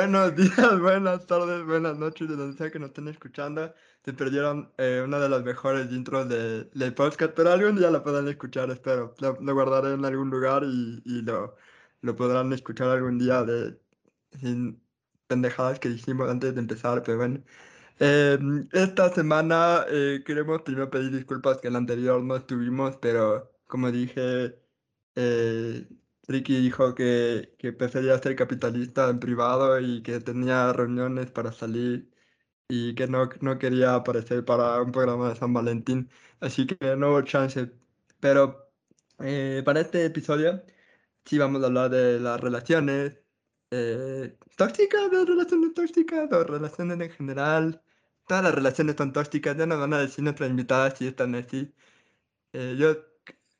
Buenos días, buenas tardes, buenas noches, de donde sea que nos estén escuchando. Se perdieron eh, una de las mejores intros de, del podcast, pero algún día la podrán escuchar, espero. Lo, lo guardaré en algún lugar y, y lo, lo podrán escuchar algún día de sin pendejadas que dijimos antes de empezar, pero bueno. Eh, esta semana eh, queremos primero pedir disculpas que el anterior no estuvimos, pero como dije, eh, Ricky dijo que, que prefería ser capitalista en privado y que tenía reuniones para salir y que no, no quería aparecer para un programa de San Valentín, así que no hubo chance. Pero eh, para este episodio sí vamos a hablar de las relaciones eh, tóxicas, de relaciones tóxicas, o relaciones en general. Todas las relaciones son tóxicas, ya nos van a decir nuestras invitadas si están así. Eh, yo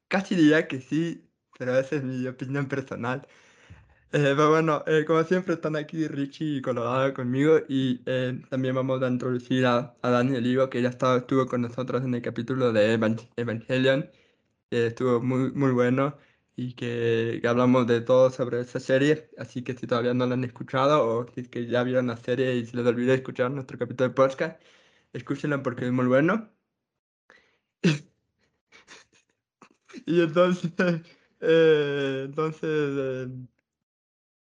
casi diría que sí, pero esa es mi opinión personal. Eh, pero bueno, eh, como siempre están aquí Richie y Colorado conmigo y eh, también vamos a introducir a, a Daniel Ivo que ya estaba, estuvo con nosotros en el capítulo de Evan- Evangelion, que estuvo muy, muy bueno y que, que hablamos de todo sobre esa serie, así que si todavía no la han escuchado o si es que ya vieron la serie y se les olvidó escuchar nuestro capítulo de podcast, escúchenlo porque es muy bueno. Y entonces, eh, entonces eh,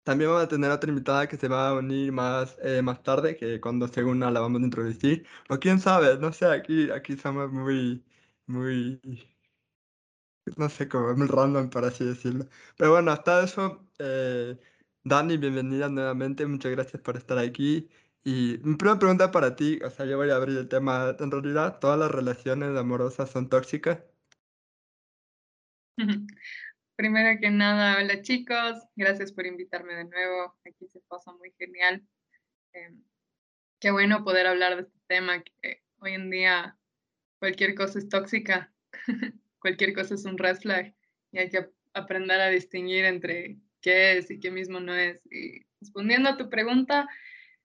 también vamos a tener otra invitada que se va a unir más, eh, más tarde, que cuando se una la vamos a introducir. O quién sabe, no sé, aquí, aquí somos muy, muy, no sé cómo, muy random, por así decirlo. Pero bueno, hasta eso, eh, Dani, bienvenida nuevamente, muchas gracias por estar aquí. Y mi primera pregunta para ti, o sea, yo voy a abrir el tema, en realidad, ¿todas las relaciones amorosas son tóxicas? Primero que nada, hola chicos, gracias por invitarme de nuevo. Aquí se pasa muy genial. Eh, qué bueno poder hablar de este tema, que hoy en día cualquier cosa es tóxica, cualquier cosa es un red flag y hay que aprender a distinguir entre qué es y qué mismo no es. Y respondiendo a tu pregunta,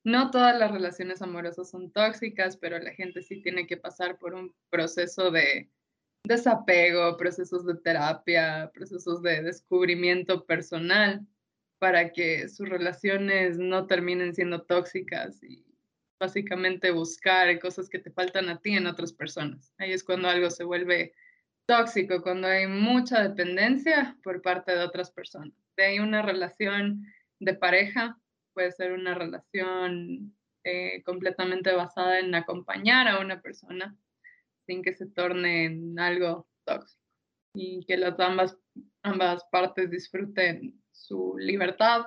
no todas las relaciones amorosas son tóxicas, pero la gente sí tiene que pasar por un proceso de desapego, procesos de terapia, procesos de descubrimiento personal para que sus relaciones no terminen siendo tóxicas y básicamente buscar cosas que te faltan a ti en otras personas. Ahí es cuando algo se vuelve tóxico, cuando hay mucha dependencia por parte de otras personas. De ahí una relación de pareja puede ser una relación eh, completamente basada en acompañar a una persona sin que se torne en algo tóxico y que las ambas, ambas partes disfruten su libertad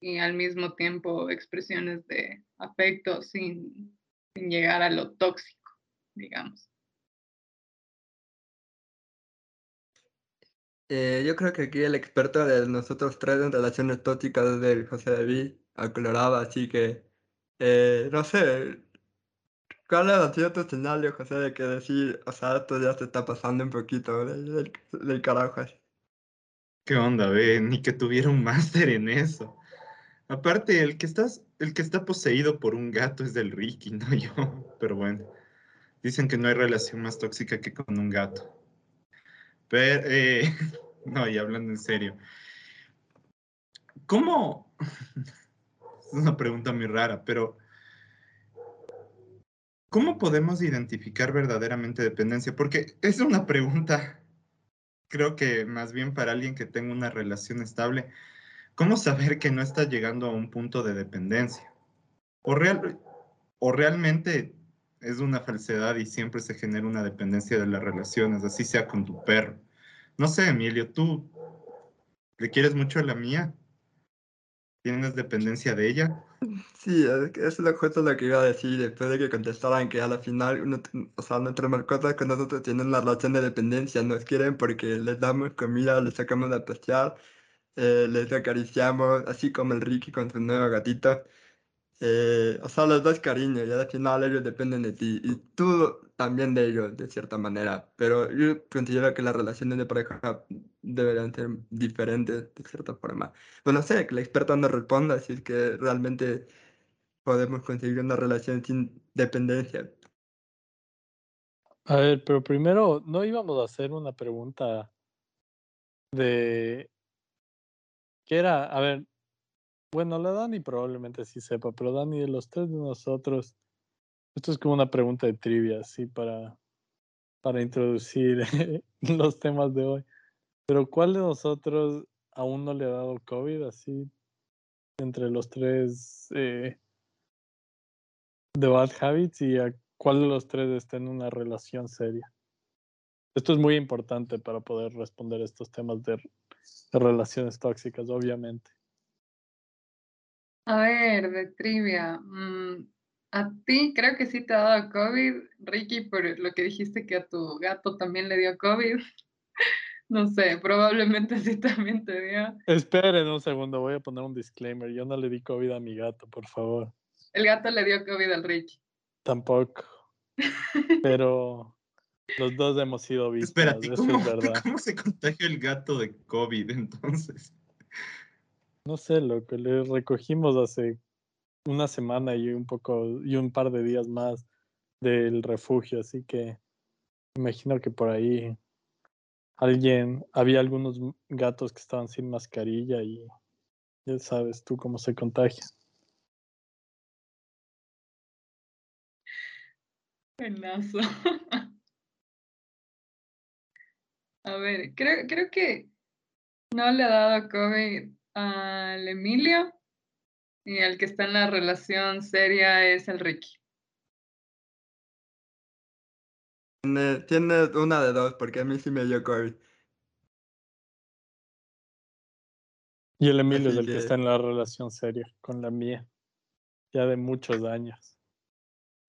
y al mismo tiempo expresiones de afecto sin, sin llegar a lo tóxico, digamos. Eh, yo creo que aquí el experto de nosotros tres en relaciones tóxicas es el José David, Colorado, así que, eh, no sé, ¿cuál ha sido tu escenario, José, de que decir, o sea, esto ya se está pasando un poquito del, del, carajo así? ¿Qué onda, ve? Ni que tuviera un máster en eso. Aparte, el que, estás, el que está poseído por un gato es del Ricky, no yo. Pero bueno, dicen que no hay relación más tóxica que con un gato. Pero, eh, no, y hablando en serio. ¿Cómo? Es una pregunta muy rara, pero ¿cómo podemos identificar verdaderamente dependencia? Porque es una pregunta, creo que más bien para alguien que tenga una relación estable. ¿Cómo saber que no está llegando a un punto de dependencia? O, real, o realmente es una falsedad y siempre se genera una dependencia de las relaciones, así sea con tu perro. No sé, Emilio, ¿tú le quieres mucho a la mía? ¿Tienes dependencia de ella? Sí, es lo justo lo que iba a decir después de que contestaran que a la final, uno, o sea, nuestras mascotas con nosotros tienen una relación de dependencia, nos quieren porque les damos comida, les sacamos a pasear, eh, les acariciamos, así como el Ricky con su nuevo gatito. Eh, o sea, los dos cariños y al final ellos dependen de ti y tú también de ellos, de cierta manera. Pero yo considero que las relaciones de pareja deberían ser diferentes de cierta forma. Pues no sé, que la experta nos responda si es que realmente podemos conseguir una relación sin dependencia. A ver, pero primero, ¿no íbamos a hacer una pregunta de... ¿Qué era? A ver, Bueno, la Dani probablemente sí sepa, pero Dani, de los tres de nosotros, esto es como una pregunta de trivia, así para, para introducir los temas de hoy. Pero ¿cuál de nosotros aún no le ha dado COVID así entre los tres eh, de Bad Habits y a cuál de los tres está en una relación seria? Esto es muy importante para poder responder estos temas de, de relaciones tóxicas, obviamente. A ver, de trivia. mm, a ti creo que sí te ha dado COVID, Ricky, por lo que dijiste que a tu gato también le dio COVID. No sé, probablemente sí también te dio. Esperen un segundo, voy a poner un disclaimer. Yo no le di COVID a mi gato, por favor. El gato le dio COVID al Ricky. Tampoco. Pero los dos hemos sido víctimas, Espérate, eso ¿cómo, es verdad. ¿cómo se contagió el gato de COVID entonces? No sé, lo que le recogimos hace una semana y un poco y un par de días más del refugio, así que imagino que por ahí alguien, había algunos gatos que estaban sin mascarilla y ya sabes tú cómo se contagia. Buenazo. A ver, creo, creo que no le ha dado COVID al Emilio y el que está en la relación seria es el Ricky. Tiene, tiene una de dos, porque a mí sí me dio COVID. Y el Emilio es el que que- está en la relación seria con la mía, ya de muchos años.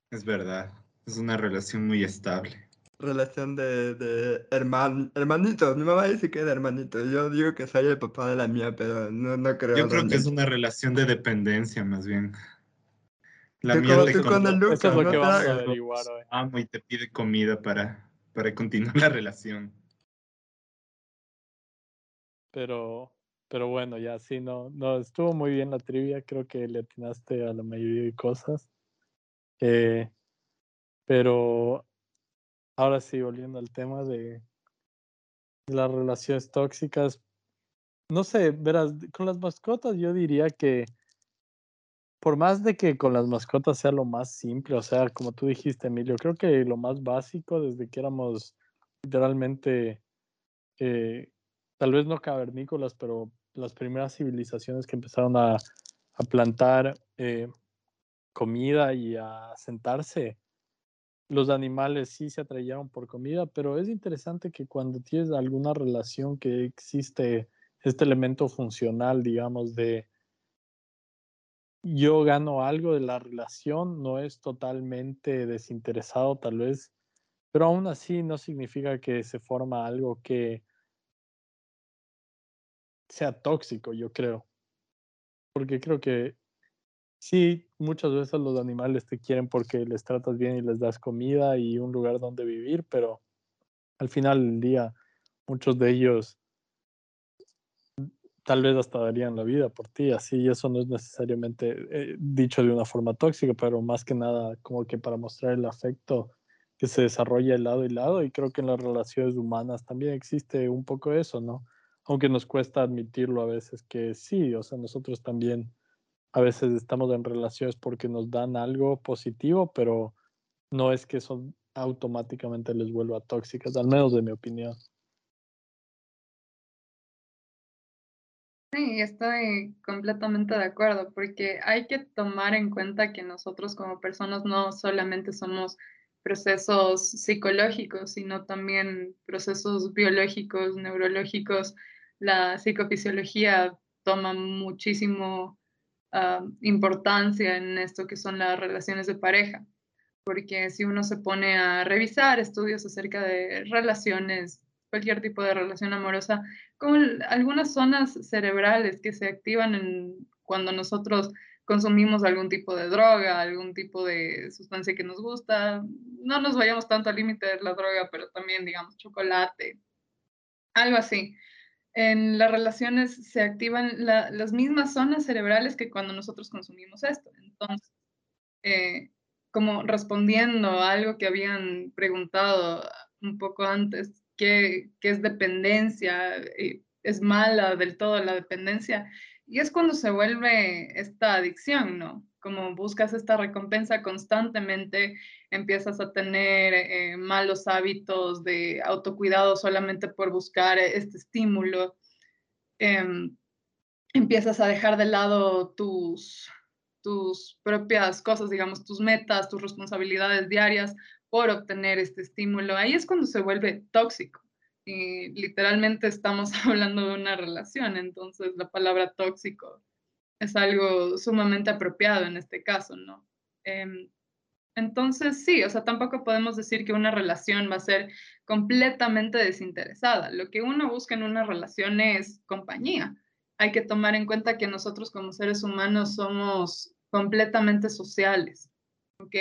Es verdad, es una relación muy estable. Relación de, de herman, hermanitos. Mi mamá dice que es de hermanitos. Yo digo que soy el papá de la mía, pero no, no creo. Yo creo que es una relación de dependencia más bien. La mía como te tú con el Lucas, Eso es lo no que vamos a averiguar hoy. amo y te pide comida para, para continuar la relación. Pero, pero bueno, ya sí, no, no, estuvo muy bien la trivia, creo que le atinaste a la mayoría de cosas. Eh, pero ahora sí, volviendo al tema de las relaciones tóxicas, no sé, verás, con las mascotas yo diría que por más de que con las mascotas sea lo más simple, o sea, como tú dijiste, Emilio, creo que lo más básico desde que éramos literalmente, eh, tal vez no cavernícolas, pero las primeras civilizaciones que empezaron a, plantar eh, comida y a sentarse, los animales sí se atrayeron por comida, pero es interesante que cuando tienes alguna relación que existe este elemento funcional, digamos, de yo gano algo de la relación, no es totalmente desinteresado tal vez, pero aún así no significa que se forma algo que sea tóxico, yo creo. Porque creo que sí, muchas veces los animales te quieren porque les tratas bien y les das comida y un lugar donde vivir, pero al final del día muchos de ellos tal vez hasta darían la vida por ti, así, y eso no es necesariamente eh, dicho de una forma tóxica, pero más que nada como que para mostrar el afecto que se desarrolla de lado y lado, y creo que en las relaciones humanas también existe un poco eso, ¿no? Aunque nos cuesta admitirlo a veces que sí, o sea, nosotros también a veces estamos en relaciones porque nos dan algo positivo, pero no es que eso automáticamente les vuelva tóxicas, al menos de mi opinión. Sí, estoy completamente de acuerdo, porque hay que tomar en cuenta que nosotros como personas no solamente somos procesos psicológicos, sino también procesos biológicos, neurológicos. La psicofisiología toma muchísimo ah, importancia en esto que son las relaciones de pareja, porque si uno se pone a revisar estudios acerca de relaciones, cualquier tipo de relación amorosa, el- algunas zonas cerebrales que se activan en- cuando nosotros consumimos algún tipo de droga, algún tipo de sustancia que nos gusta. No nos vayamos tanto al límite de la droga, pero también, digamos, chocolate, algo así. En las relaciones se activan la- las mismas zonas cerebrales que cuando nosotros consumimos esto. Entonces, eh, como respondiendo a algo que habían preguntado un poco antes, ¿qué, qué es dependencia? Eh, ¿Es mala del todo la dependencia? y es cuando se vuelve esta adicción, ¿no? Como buscas esta recompensa constantemente, empiezas a tener eh, malos hábitos de autocuidado solamente por buscar este estímulo. Em, empiezas a dejar de lado tus, tus propias cosas, digamos, tus metas, tus responsabilidades diarias por obtener este estímulo. Ahí es cuando se vuelve tóxico. Y literalmente estamos hablando de una relación, entonces la palabra tóxico es algo sumamente apropiado en este caso, ¿no? Em, entonces, sí, o sea, tampoco podemos decir que una relación va a ser completamente desinteresada. Lo que uno busca en una relación es compañía. Hay que tomar en cuenta que nosotros como seres humanos somos completamente sociales, ¿ok?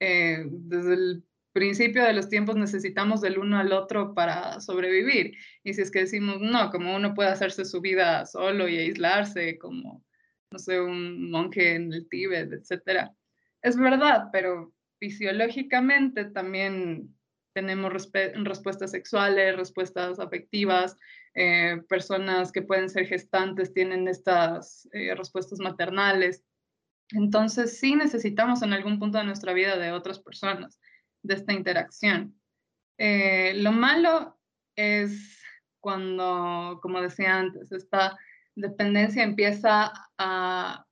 Eh, desde el principio de los tiempos necesitamos del uno al otro para sobrevivir. Y si es que decimos, no, como uno puede hacerse su vida solo y aislarse, como, no sé, un monje en el Tíbet, etcétera. Es verdad, pero fisiológicamente también tenemos respuestas sexuales, respuestas afectivas, eh, personas que pueden ser gestantes tienen estas eh, respuestas maternales. Entonces sí necesitamos en algún punto de nuestra vida de otras personas de esta interacción. Eh, lo malo es cuando, como decía antes, esta dependencia empieza a,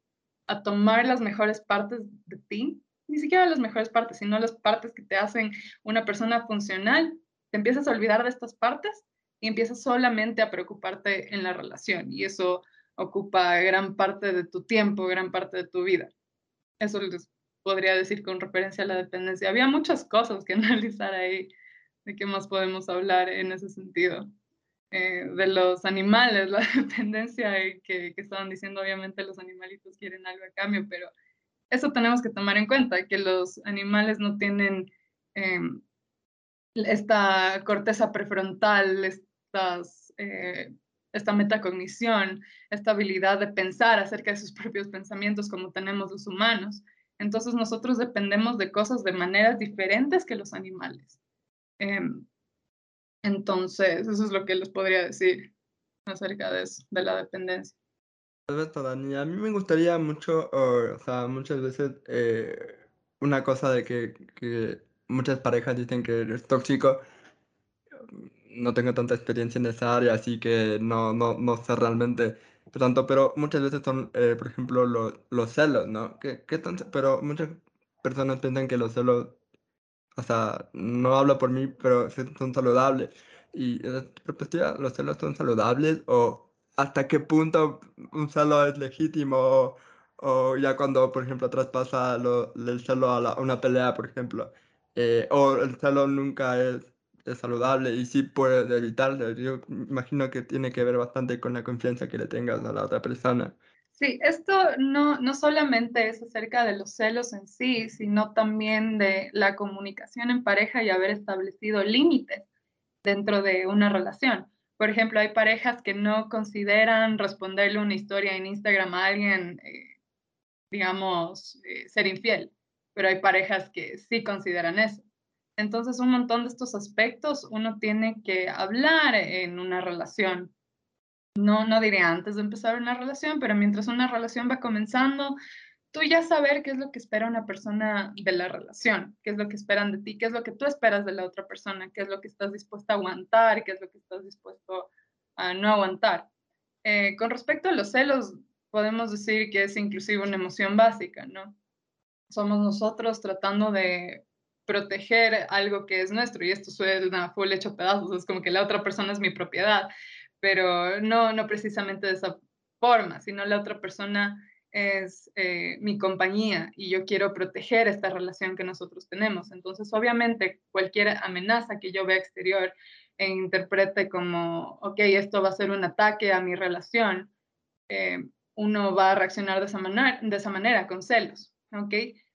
a tomar las mejores partes de ti, ni siquiera las mejores partes, sino las partes que te hacen una persona funcional. Te empiezas a olvidar de estas partes y empiezas solamente a preocuparte en la relación y eso ocupa gran parte de tu tiempo, gran parte de tu vida. Eso les podría decir con referencia a la dependencia. Había muchas cosas que analizar ahí, de qué más podemos hablar en ese sentido. Eh, de los animales, la dependencia que, que, estaban diciendo, obviamente los animalitos quieren algo a cambio, pero eso tenemos que tomar en cuenta, que los animales no tienen em, esta corteza prefrontal, estas, eh, esta metacognición, esta habilidad de pensar acerca de sus propios pensamientos como tenemos los humanos. Entonces nosotros dependemos de cosas de maneras diferentes que los animales. Em, entonces, eso es lo que les podría decir acerca de eso, de la dependencia. A mí me gustaría mucho, o sea, muchas veces eh, una cosa de que, que, muchas parejas dicen que es tóxico. No tengo tanta experiencia en esa área, así que no, no, no sé realmente tanto, pero muchas veces son, eh, por ejemplo, los, los celos, ¿no? ¿Qué, qué pero muchas personas piensan que los celos, o sea, no hablo por mí, pero son saludables. Y desde tu perspectiva, ¿los celos son saludables o hasta qué punto un celo es legítimo? O, ya cuando, por ejemplo, traspasa el celo a, una pelea, por ejemplo. Eh, o el celo nunca es es saludable y sí puede evitarlo. Yo imagino que tiene que ver bastante con la confianza que le tengas a la otra persona. Sí, esto no, no solamente es acerca de los celos en sí, sino también de la comunicación en pareja y haber establecido límites dentro de una relación. Por ejemplo, hay parejas que no consideran responderle una historia en Instagram a alguien, eh, digamos, eh, ser infiel, pero hay parejas que sí consideran eso. Entonces, un montón de estos aspectos uno tiene que hablar en una relación. No, no diré antes de empezar una relación, pero mientras una relación va comenzando, tú ya saber qué es lo que espera una persona de la relación, qué es lo que esperan de ti, qué es lo que tú esperas de la otra persona, qué es lo que estás dispuesto a aguantar, qué es lo que estás dispuesto a no aguantar. Eh, con respecto a los celos, podemos decir que es inclusive una emoción básica, ¿no? Somos nosotros tratando de proteger algo que es nuestro y esto suena full hecho pedazos, es como que la otra persona es mi propiedad, pero no, no precisamente de esa forma, sino la otra persona es eh, mi compañía y yo quiero proteger esta relación que nosotros tenemos. Entonces, obviamente, cualquier amenaza que yo vea exterior e interprete como, ok, esto va a ser un ataque a mi relación, eh, uno va a reaccionar de esa, manera, de esa manera, con celos, ¿ok?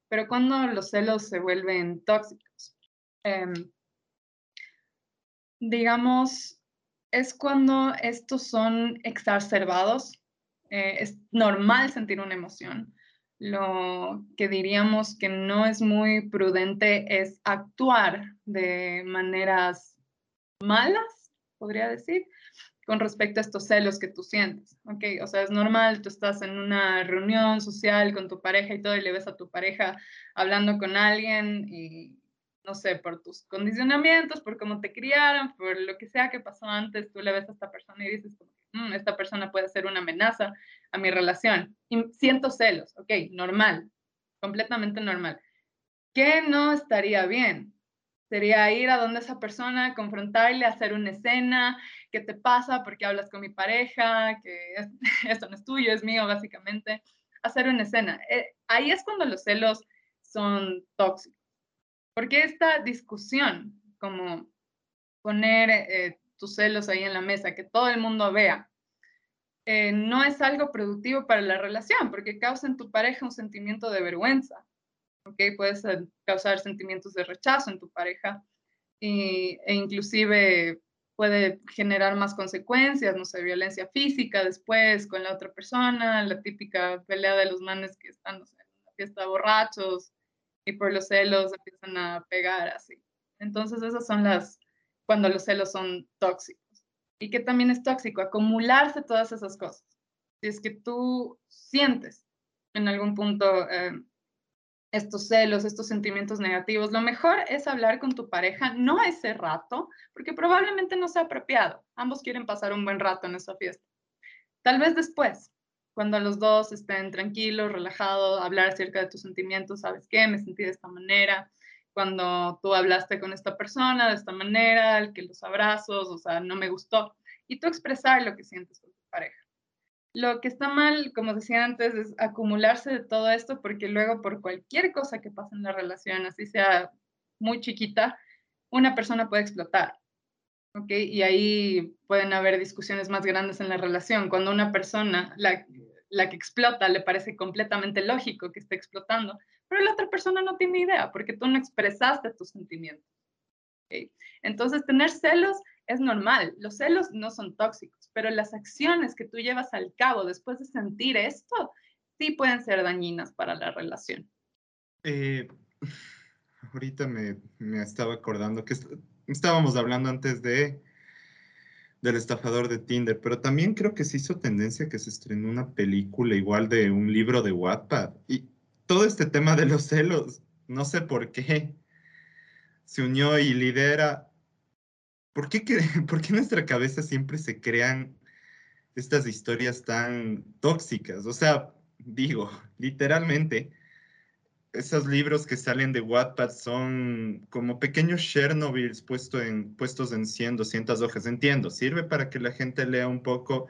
Pero cuando los celos se vuelven tóxicos, em, digamos, es cuando estos son exacerbados. Eh, es normal sentir una emoción. Lo que diríamos que no es muy prudente es actuar de maneras malas, podría decir, con respecto a estos celos que tú sientes, ¿ok? O sea, es normal, tú estás en una reunión social con tu pareja y todo, y le ves a tu pareja hablando con alguien y, no sé, por tus condicionamientos, por cómo te criaron, por lo que sea que pasó antes, tú le ves a esta persona y dices, mm, esta persona puede ser una amenaza a mi relación. Y siento celos, ok, normal, completamente normal. ¿Qué no estaría bien? Sería ir a donde esa persona, confrontarle, hacer una escena, ¿qué te pasa? ¿Por qué hablas con mi pareja? Que esto no es tuyo, es mío, básicamente. Hacer una escena. Eh, ahí es cuando los celos son tóxicos. Porque esta discusión, como poner eh, tus celos ahí en la mesa, que todo el mundo vea, eh, no es algo productivo para la relación, porque causa en tu pareja un sentimiento de vergüenza, ¿ok? Puedes causar sentimientos de rechazo en tu pareja e inclusive puede generar más consecuencias, no sé, violencia física después con la otra persona, la típica pelea de los manes que están en una fiesta borrachos y por los celos empiezan a pegar así. Entonces esas son las, cuando los celos son tóxicos. Y que también es tóxico, acumularse todas esas cosas. Si es que tú sientes en algún punto eh, estos celos, estos sentimientos negativos, lo mejor es hablar con tu pareja, no ese rato, porque probablemente no sea apropiado. Ambos quieren pasar un buen rato en esa fiesta. Tal vez después, cuando los dos estén tranquilos, relajados, hablar acerca de tus sentimientos, ¿sabes qué? Me sentí de esta manera. Cuando tú hablaste con esta persona de esta manera, el que los abrazos, o sea, no me gustó. Y tú expresar lo que sientes con tu pareja. Lo que está mal, como decía antes, es acumularse de todo esto porque luego por cualquier cosa que pase en la relación, así sea muy chiquita, una persona puede explotar. ¿Ok? Y ahí pueden haber discusiones más grandes en la relación. Cuando una persona, la, la que explota, le parece completamente lógico que esté explotando, pero la otra persona no tiene idea porque tú no expresaste tus sentimientos. ¿ok? Entonces, tener celos es normal. Los celos no son tóxicos, pero las acciones que tú llevas al cabo después de sentir esto sí pueden ser dañinas para la relación. Eh, ahorita me, me, estaba acordando que estábamos hablando antes de del estafador de Tinder, pero también creo que se hizo tendencia que se estrenó una película igual de un libro de Wattpad y todo este tema de los celos, no sé por qué, se unió y lidera ¿por qué, ¿por qué en nuestra cabeza siempre se crean estas historias tan tóxicas? O sea, digo, literalmente, esos libros que salen de Wattpad son como pequeños Chernobyls puesto en, puestos en 100, 200 hojas. Entiendo, sirve para que la gente lea un poco,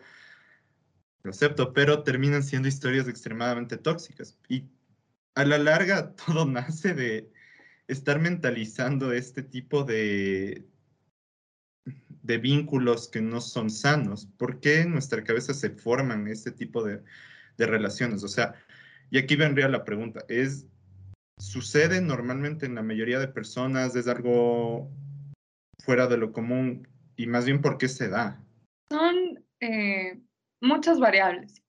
lo acepto, pero terminan siendo historias extremadamente tóxicas. Y a la larga todo nace de estar mentalizando este tipo de, de vínculos que no son sanos? ¿Por qué en nuestra cabeza se forman este tipo de, relaciones? O sea, y aquí vendría la pregunta, ¿es, ¿sucede normalmente en la mayoría de personas? ¿Es algo fuera de lo común? Y más bien, ¿por qué se da? Son eh, muchas variables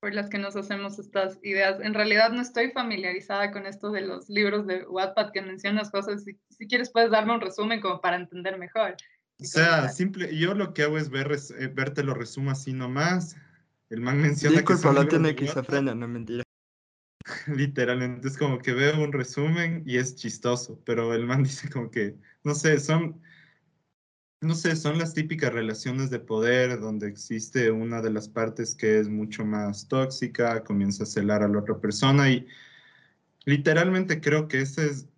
por las que nos hacemos estas ideas. En realidad no estoy familiarizada con esto de los libros de Wattpad que mencionas cosas. Si, si quieres puedes darme un resumen como para entender mejor. O sea, simple, yo lo que hago es ver, eh, verte lo resumo así nomás. El man menciona que... Disculpa, tiene esquizofrenia, no mentira. Literalmente, es como que veo un resumen y es chistoso, pero el man dice como que, no sé, son, no sé, son las típicas relaciones de poder donde existe una de las partes que es mucho más tóxica, comienza a celar a la otra persona y literalmente creo que ese es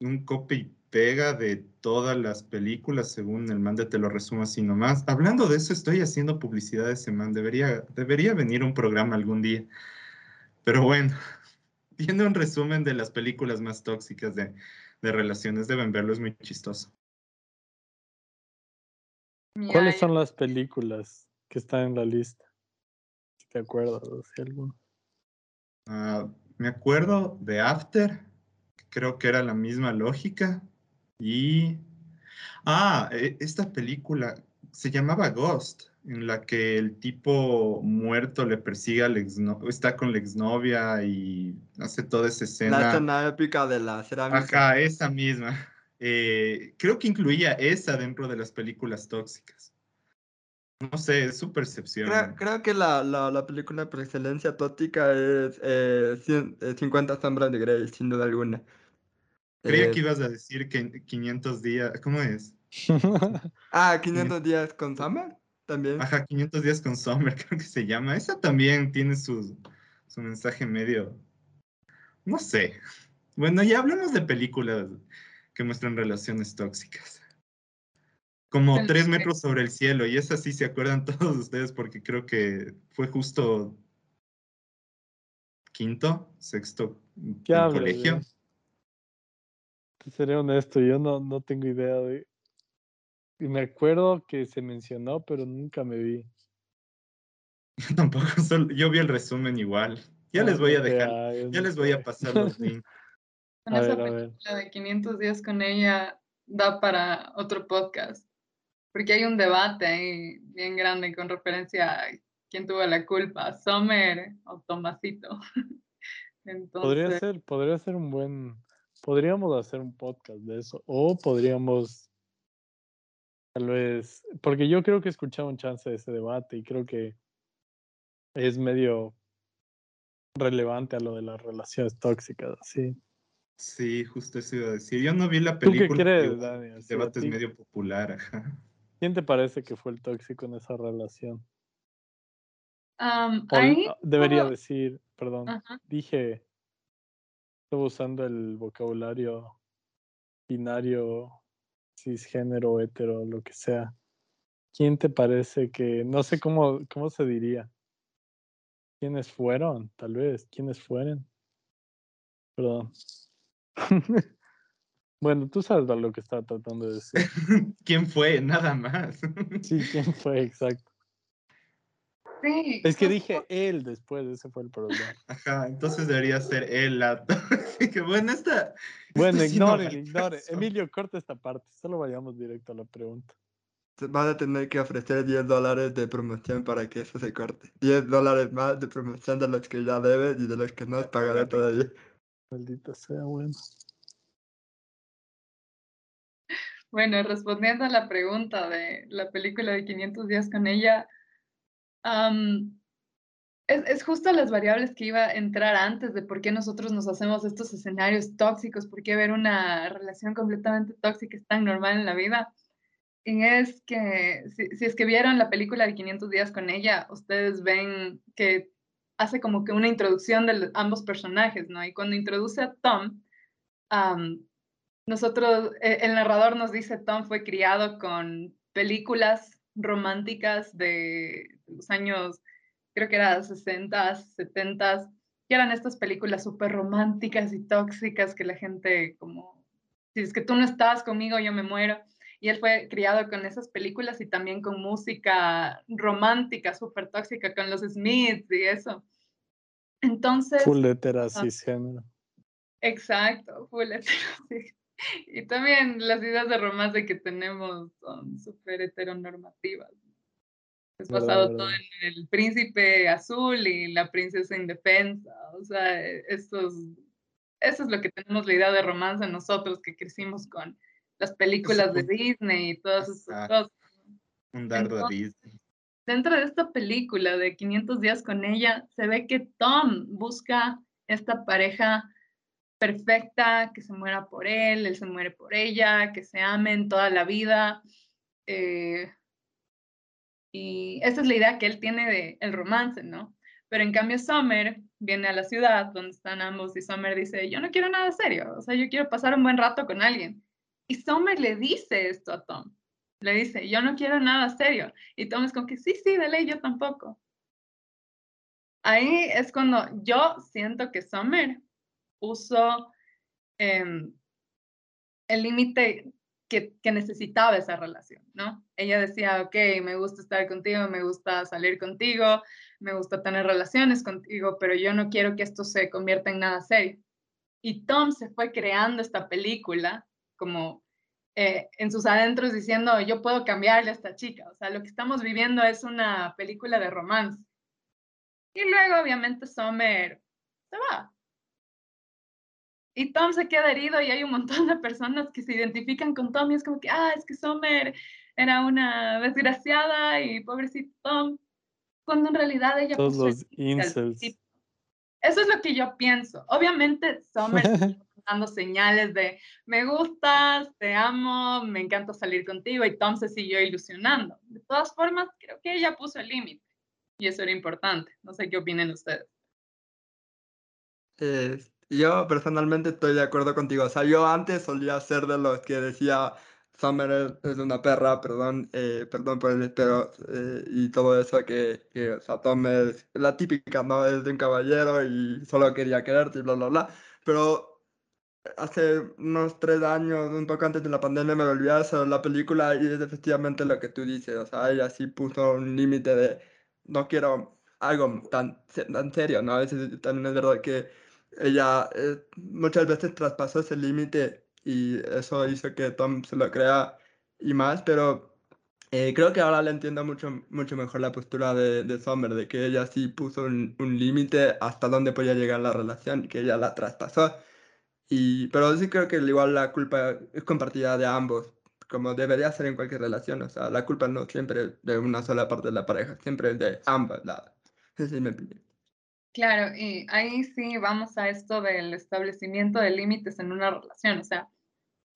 un copy pega de todas las películas, según el man de Te lo resumo así nomás. Hablando de eso, estoy haciendo publicidad de ese man. Debería, debería venir un programa algún día. Pero bueno, viendo un resumen de las películas más tóxicas de, de relaciones, deben verlo, es muy chistoso. ¿Cuáles son las películas que están en la lista? Si te acuerdas, si alguno. Uh, me acuerdo de After, creo que era la misma lógica. Y. Ah, e, esta película se llamaba Ghost, en la que el tipo muerto le persigue al exnovio, está con la exnovia y hace toda esa escena. La escena épica de la cerámica. Ajá, esa misma. Eh, creo que incluía esa dentro de las películas tóxicas. No sé, es su percepción. Creo, creo que la, la, la película por excelencia tóxica es eh, cien- eh, 50 sombras de Grey, sin duda alguna. Creía Eh, que ibas a decir que 500 días, ¿cómo es? Ah, 500 días con Summer también. Ajá, 500 días con Summer, creo que se llama. Esa también tiene su, su mensaje medio, no sé. Bueno, ya hablemos de películas que muestran relaciones tóxicas. Como El- Tres metros sobre el cielo, y esa sí se acuerdan todos ustedes porque creo que fue justo quinto, sexto ¿Qué en hablas, colegio. Te seré honesto, yo no, no tengo idea de... Y me acuerdo que se mencionó, pero nunca me vi. Yo tampoco, solo- yo vi el resumen igual. Ya Ah, les voy a dejar, hagas, ya les voy a pasar los links. Con A esa ver, a ver. película de 500 días con ella da para otro podcast. Porque hay un debate ahí bien grande con referencia a quién tuvo la culpa, Summer o Tomasito. Podría Entonces, ser, podría ser un buen... Podríamos hacer un podcast de eso. O podríamos... Tal vez... Porque yo creo que he escuchado un chance de ese debate y creo que es medio relevante a lo de las relaciones tóxicas, sí. Sí, justo eso iba a decir. Yo no vi la ¿Tú qué película. crees, Dani? El debate es medio popular, ajá. ¿Quién te parece que fue el tóxico en esa relación? debería decir, perdón, dije, estoy usando el vocabulario binario, cisgénero, hetero, lo que sea. ¿Quién te parece que, no sé cómo, cómo se diría? ¿Quiénes fueron? Tal vez, ¿quiénes fueron? Perdón. bueno, tú sabes lo que estaba tratando de decir. ¿Quién fue? Nada más. Sí, ¿quién fue? Exacto. Sí, Es que dije él después, ese fue el problema. Ajá, entonces debería ser él la tóxica. Bueno, esta. Bueno, esta sí no ignoren. Emilio, corta esta parte. Solo vayamos directo a la pregunta. Vas a tener que ofrecer 10 dólares de promoción para que eso se corte. 10 dólares más de promoción de los que ya debes y de los que no has pagaré todavía. Maldita sea, bueno. Bueno, respondiendo a la pregunta de la película de 500 días con ella, am, es, es justo las variables que iba a entrar antes de por qué nosotros nos hacemos estos escenarios tóxicos, por qué ver una relación completamente tóxica es tan normal en la vida. Y es que si, si es que vieron la película de 500 días con ella, ustedes ven que hace como que una introducción de ambos personajes, ¿no? Y cuando introduce a Tom, am, nosotros, eh, el narrador nos dice, Tom fue criado con películas románticas de los años, creo que era 60, 70, que eran estas películas súper románticas y tóxicas que la gente como, si es que tú no estás conmigo, yo me muero. Y él fue criado con esas películas y también con música romántica, súper tóxica, con los Smiths y eso. Entonces... Full hetera, cisgénero. Exacto, full hetero. Y también las ideas de romance que tenemos son súper heteronormativas. Es basado todo en el príncipe azul y la princesa indefensa. O sea, estos, eso es lo que tenemos la idea de romance nosotros que crecimos con las películas de Disney y todas Exacto. cosas. Un dardo a Disney. Dentro de esta película de 500 días con ella, se ve que Tom busca esta pareja perfecta, que se muera por él, él se muere por ella, que se amen toda la vida. eh, y esa es la idea que él tiene de el romance, ¿no? Pero en cambio Summer viene a la ciudad donde están ambos y Summer dice, yo no quiero nada serio, o sea, yo quiero pasar un buen rato con alguien. Y Summer le dice esto a Tom. Le dice, yo no quiero nada serio. Y Tom es como que, sí, sí, de ley, yo tampoco. Ahí es cuando yo siento que Summer puso em, el límite que, necesitaba esa relación, ¿no? Ella decía, ok, me gusta estar contigo, me gusta salir contigo, me gusta tener relaciones contigo, pero yo no quiero que esto se convierta en nada serio. Y Tom se fue creando esta película como eh, en sus adentros diciendo, yo puedo cambiarle a esta chica. O sea, lo que estamos viviendo es una película de romance. Y luego, obviamente, Summer se va. Y Tom se queda herido y hay un montón de personas que se identifican con Tom y es como que, ah, es que Summer era una desgraciada y pobrecito Tom, cuando en realidad ella Todos puso el los incels. Eso es lo que yo pienso. Obviamente, Summer está dando señales de me gustas, te amo, me encanta salir contigo y Tom se siguió ilusionando. De todas formas, creo que ella puso el límite y eso era importante. No sé qué opinen ustedes. Eh, yo personalmente estoy de acuerdo contigo. O sea, yo antes solía ser de los que decía Summer es, es una perra, perdón, eh, perdón por el pero eh, y todo eso que, que o sea, Tom es la típica, ¿no? Es de un caballero y solo quería quererte y bla, bla, bla. Pero hace unos tres años, un poco antes de la pandemia, me volví a hacer la película y es efectivamente lo que tú dices. O sea, ella sí puso un límite de no quiero algo tan, tan serio, ¿no? Veces también es verdad que ella eh, muchas veces traspasó ese límite y eso hizo que Tom se lo crea y más, pero eh, creo que ahora le entiendo mucho, mucho mejor la postura de, de Summer, de que ella sí puso un, un límite hasta dónde podía llegar la relación que ella la traspasó. Y, pero sí creo que igual la culpa es compartida de ambos, como debería ser en cualquier relación. O sea, la culpa no siempre de una sola parte de la pareja, siempre de ambos lados. Esa es mi opinión. Claro, y ahí sí vamos a esto del establecimiento de límites en una relación. O sea,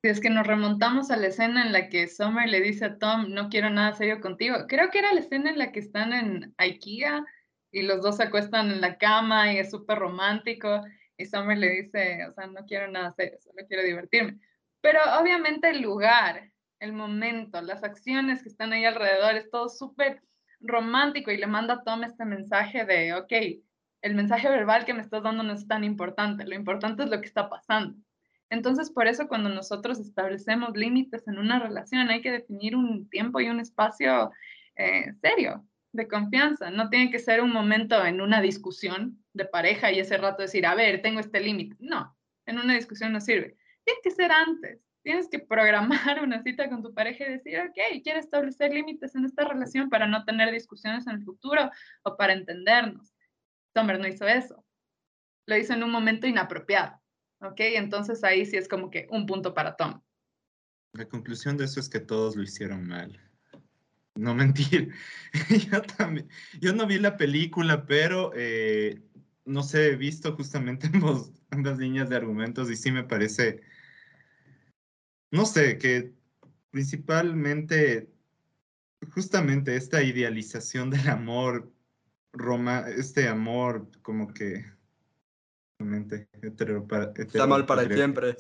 si es que nos remontamos a la escena en la que Summer le dice a Tom, no quiero nada serio contigo. Creo que era la escena en la que están en IKEA y los dos se acuestan en la cama y es súper romántico. Y Summer le dice, o sea, no quiero nada serio, solo quiero divertirme. Pero obviamente el lugar, el momento, las acciones que están ahí alrededor, es todo súper romántico y le manda a Tom este mensaje de, ok, el mensaje verbal que me estás dando no es tan importante, lo importante es lo que está pasando. Entonces, por eso cuando nosotros establecemos límites en una relación, hay que definir un tiempo y un espacio eh, serio, de confianza. No tiene que ser un momento en una discusión de pareja y ese rato decir, a ver, tengo este límite. No, en una discusión no sirve. Tiene que ser antes. Tienes que programar una cita con tu pareja y decir, ok, quiero establecer límites en esta relación para no tener discusiones en el futuro o para entendernos. Summer no hizo eso. Lo hizo en un momento inapropiado. ¿Ok? Entonces ahí sí es como que un punto para Tom. La conclusión de eso es que todos lo hicieron mal. No mentir. yo también. Yo no vi la película, pero eh, no sé, he visto justamente ambos, ambas líneas de argumentos y sí me parece. No sé, que principalmente, justamente esta idealización del amor, Roma, este amor como que hetero, Está mal para siempre.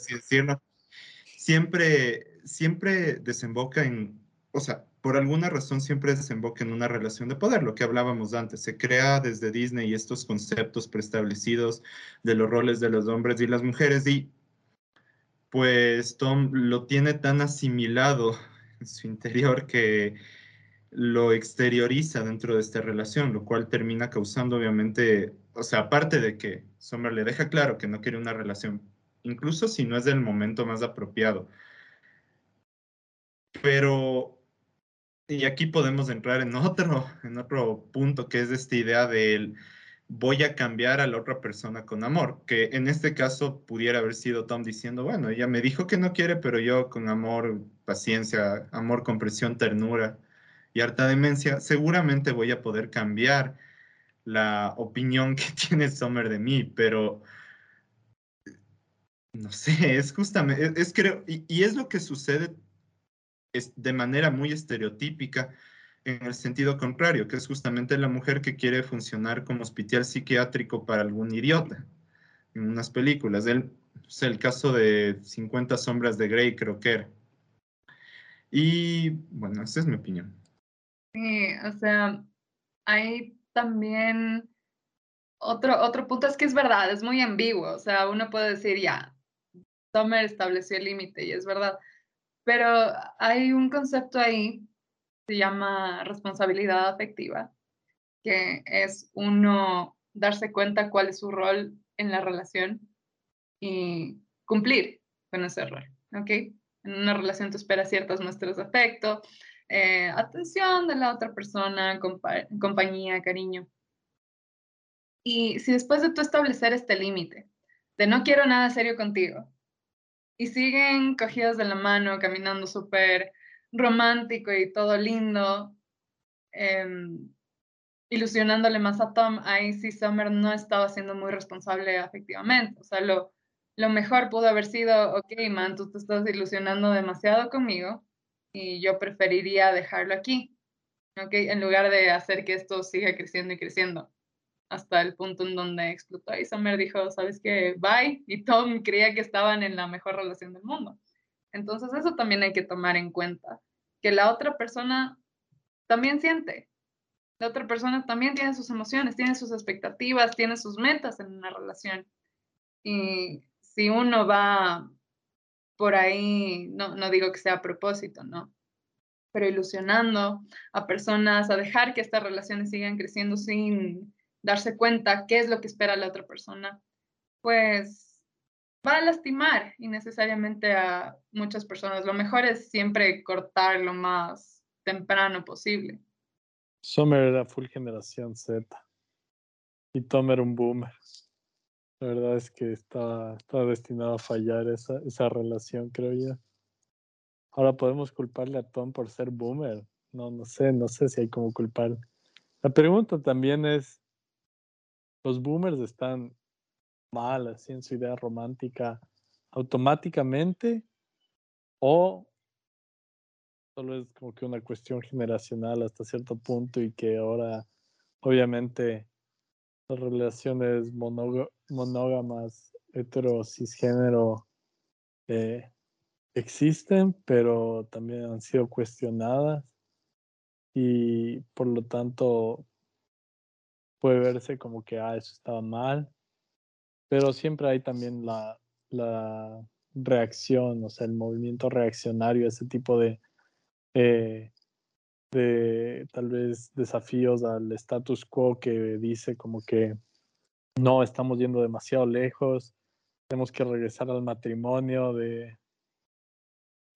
Siempre, siempre desemboca en, o sea, por alguna razón siempre desemboca en una relación de poder, lo que hablábamos antes. Se crea desde Disney estos conceptos preestablecidos de los roles de los hombres y las mujeres y pues Tom lo tiene tan asimilado en su interior que lo exterioriza dentro de esta relación, lo cual termina causando obviamente, o sea, aparte de que Summer le deja claro que no quiere una relación, incluso si no es del momento más apropiado. Pero, y aquí podemos entrar en otro, en otro punto, que es esta idea del voy a cambiar a la otra persona con amor, que en este caso pudiera haber sido Tom diciendo, bueno, ella me dijo que no quiere, pero yo con amor, paciencia, amor, comprensión, ternura y harta demencia, seguramente voy a poder cambiar la opinión que tiene Sommer de mí, pero no sé, es justamente, es, creo, y, es lo que sucede es de manera muy estereotípica en el sentido contrario, que es justamente la mujer que quiere funcionar como hospital psiquiátrico para algún idiota en unas películas. El, el caso de 50 sombras de Grey creo que era. Y bueno, esa es mi opinión. Sí, o sea, hay también otro, otro punto, es que es verdad, es muy ambiguo, o sea, uno puede decir, ya, Sommer estableció el límite y es verdad, pero hay un concepto ahí, se llama responsabilidad afectiva, que es uno darse cuenta cuál es su rol en la relación y cumplir con ese rol, ¿ok? En una relación tú esperas ciertas muestras de afecto, eh, atención de la otra persona, compa compañía, cariño. Y si después de tú establecer este límite, de no quiero nada serio contigo, y siguen cogidos de la mano, caminando súper romántico y todo lindo, em, ilusionándole más a Tom, ahí sí Summer no estaba siendo muy responsable afectivamente. O sea, lo, lo mejor pudo haber sido, ok, man, tú te estás ilusionando demasiado conmigo y yo preferiría dejarlo aquí, en lugar de hacer que esto siga creciendo y creciendo hasta el punto en donde explotó. Y Summer dijo, sabes qué, bye, y Tom creía que estaban en la mejor relación del mundo. Entonces eso también hay que tomar en cuenta, que la otra persona también siente, la otra persona también tiene sus emociones, tiene sus expectativas, tiene sus metas en una relación. Y si uno va por ahí, no, no digo que sea a propósito, ¿no? Pero ilusionando a personas, a dejar que estas relaciones sigan creciendo sin darse cuenta qué es lo que espera la otra persona, pues va a lastimar innecesariamente a muchas personas. Lo mejor es siempre cortar lo más temprano posible. Summer era full generación Z y Tom era un boomer. La verdad es que estaba, estaba destinado a fallar esa, esa relación, creo yo. Ahora podemos culparle a Tom por ser boomer. No, no sé, no sé si hay como culpar. La pregunta también es, los boomers están mal así en su idea romántica automáticamente o solo es como que una cuestión generacional hasta cierto punto y que ahora obviamente relaciones monógamas hetero cisgénero eh, existen pero también han sido cuestionadas y por lo tanto puede verse como que, ah, eso estaba mal, pero siempre hay también la, la reacción, o sea, el movimiento reaccionario, ese tipo de, eh, de tal vez desafíos al status quo que dice como que no, estamos yendo demasiado lejos, tenemos que regresar al matrimonio de...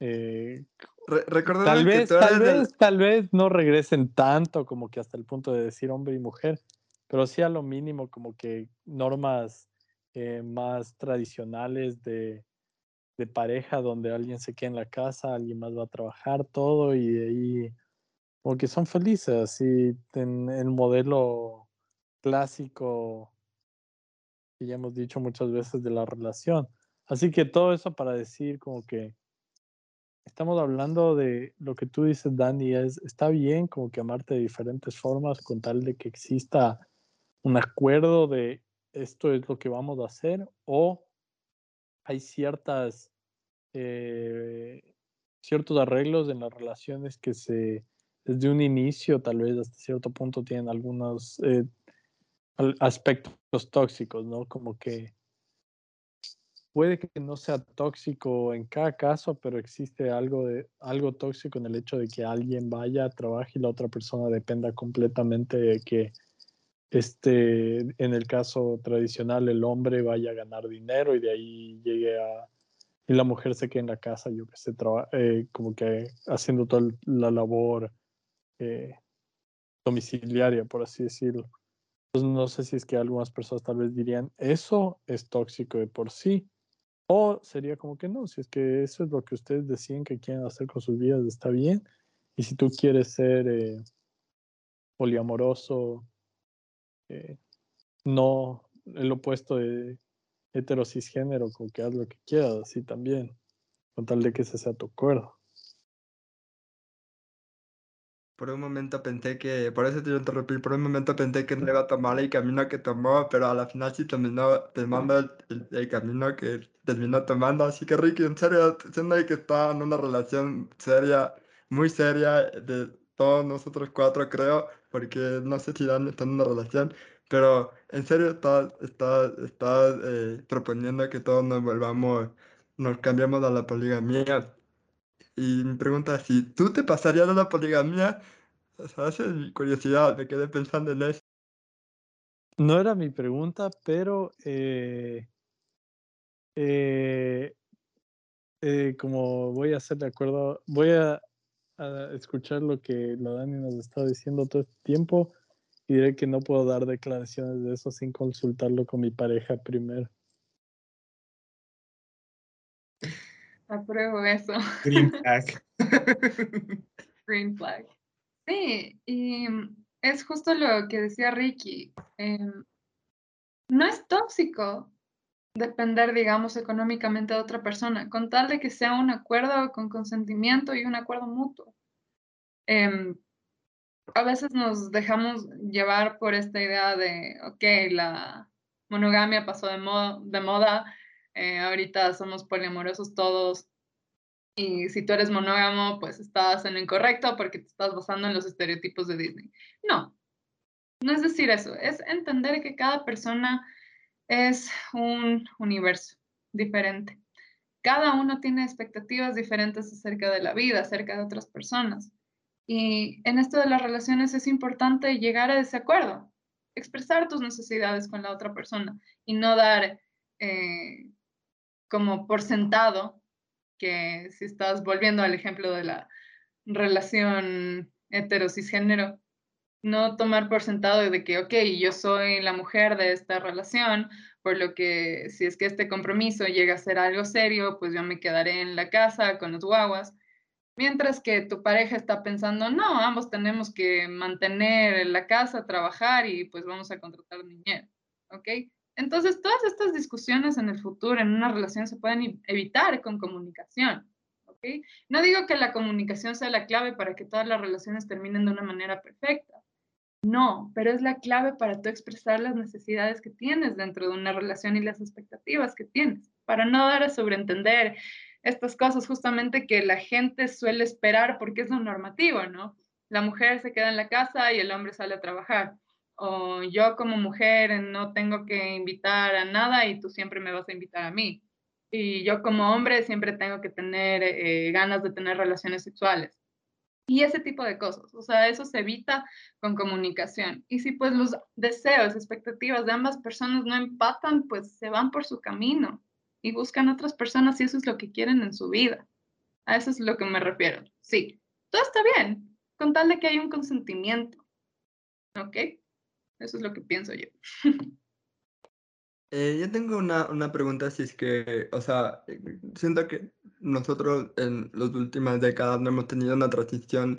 Eh, tal vez, tal vez, tal vez no regresen tanto como que hasta el punto de decir hombre y mujer, pero sí a lo mínimo como que normas eh, más tradicionales de, de, pareja donde alguien se queda en la casa, alguien más va a trabajar todo y de ahí como que son felices, así en el modelo clásico que ya hemos dicho muchas veces de la relación. Así que todo eso para decir como que estamos hablando de lo que tú dices, Dani, es, está bien como que amarte de diferentes formas con tal de que exista un acuerdo de esto es lo que vamos a hacer o hay ciertas eh, ciertos arreglos en las relaciones que se desde un inicio tal vez hasta cierto punto tienen algunos eh, aspectos tóxicos, ¿no? Como que puede que no sea tóxico en cada caso, pero existe algo de algo tóxico en el hecho de que alguien vaya, trabaje y la otra persona dependa completamente de que este, en el caso tradicional, el hombre vaya a ganar dinero y de ahí llegue a... Y la mujer se quede en la casa, yo que sé, eh, como que haciendo toda la labor domiciliaria, por así decirlo. Entonces no sé si es que algunas personas tal vez dirían, eso es tóxico de por sí. O sería como que no, si es que eso es lo que ustedes deciden que quieren hacer con sus vidas, está bien. Y si tú quieres ser eh, poliamoroso, eh, no el opuesto de hetero-cisgénero, con que haz lo que quieras, así también, con tal de que ese sea tu acuerdo. Por un momento pensé que, por eso te interrumpí, por un momento pensé que no iba a tomar el camino que tomó, pero a la final sí terminó tomando el, el, camino que terminó tomando. Así que Ricky, en serio, siendo que está en una relación seria, muy seria, de todos nosotros cuatro creo, porque no sé si Dan está en una relación, pero en serio está, está, está eh, proponiendo que todos nos volvamos, nos cambiemos a la poligamia. Y mi pregunta si tú te pasarías a la poligamia, o sea, esa es mi curiosidad, me quedé pensando en eso. No era mi pregunta, pero eh, eh, eh, como voy a hacer de acuerdo, voy a, a, escuchar lo que la Dani nos está diciendo todo este tiempo y diré que no puedo dar declaraciones de eso sin consultarlo con mi pareja primero. Apruebo eso. Green flag. Green flag. Sí, y es justo lo que decía Ricky. em, no es tóxico depender, digamos, económicamente de otra persona, con tal de que sea un acuerdo con consentimiento y un acuerdo mutuo. Em, a veces nos dejamos llevar por esta idea de, ok, la monogamia pasó de, mo- de moda, eh, ahorita somos poliamorosos todos, y si tú eres monógamo, pues estás en lo incorrecto porque te estás basando en los estereotipos de Disney. No, no es decir eso, es entender que cada persona es un universo diferente. Cada uno tiene expectativas diferentes acerca de la vida, acerca de otras personas. Y en esto de las relaciones es importante llegar a ese acuerdo, expresar tus necesidades con la otra persona y no dar eh, como por sentado que si estás volviendo al ejemplo de la relación hetero-cisgénero, no tomar por sentado de que, ok, yo soy la mujer de esta relación, por lo que si es que este compromiso llega a ser algo serio, pues yo me quedaré en la casa con los guaguas. Mientras que tu pareja está pensando, no, ambos tenemos que mantener la casa, trabajar y pues vamos a contratar niñera, ¿ok? Entonces, todas estas discusiones en el futuro, en una relación, se pueden evitar con comunicación, ¿ok? No digo que la comunicación sea la clave para que todas las relaciones terminen de una manera perfecta. No, pero es la clave para tú expresar las necesidades que tienes dentro de una relación y las expectativas que tienes, para no dar a sobreentender estas cosas justamente que la gente suele esperar porque es lo normativo, ¿no? La mujer se queda en la casa y el hombre sale a trabajar. O yo como mujer no tengo que invitar a nada y tú siempre me vas a invitar a mí. Y yo como hombre siempre tengo que tener eh, ganas de tener relaciones sexuales. Y ese tipo de cosas. O sea, eso se evita con comunicación. Y si pues los deseos, expectativas de ambas personas no empatan, pues se van por su camino y buscan otras personas si eso es lo que quieren en su vida. A eso es lo que me refiero. Sí, todo está bien, con tal de que haya un consentimiento. ¿Ok? Eso es lo que pienso yo. Eh, yo tengo una, una pregunta, si es que, o sea, eh, siento que nosotros en las últimas décadas no hemos tenido una transición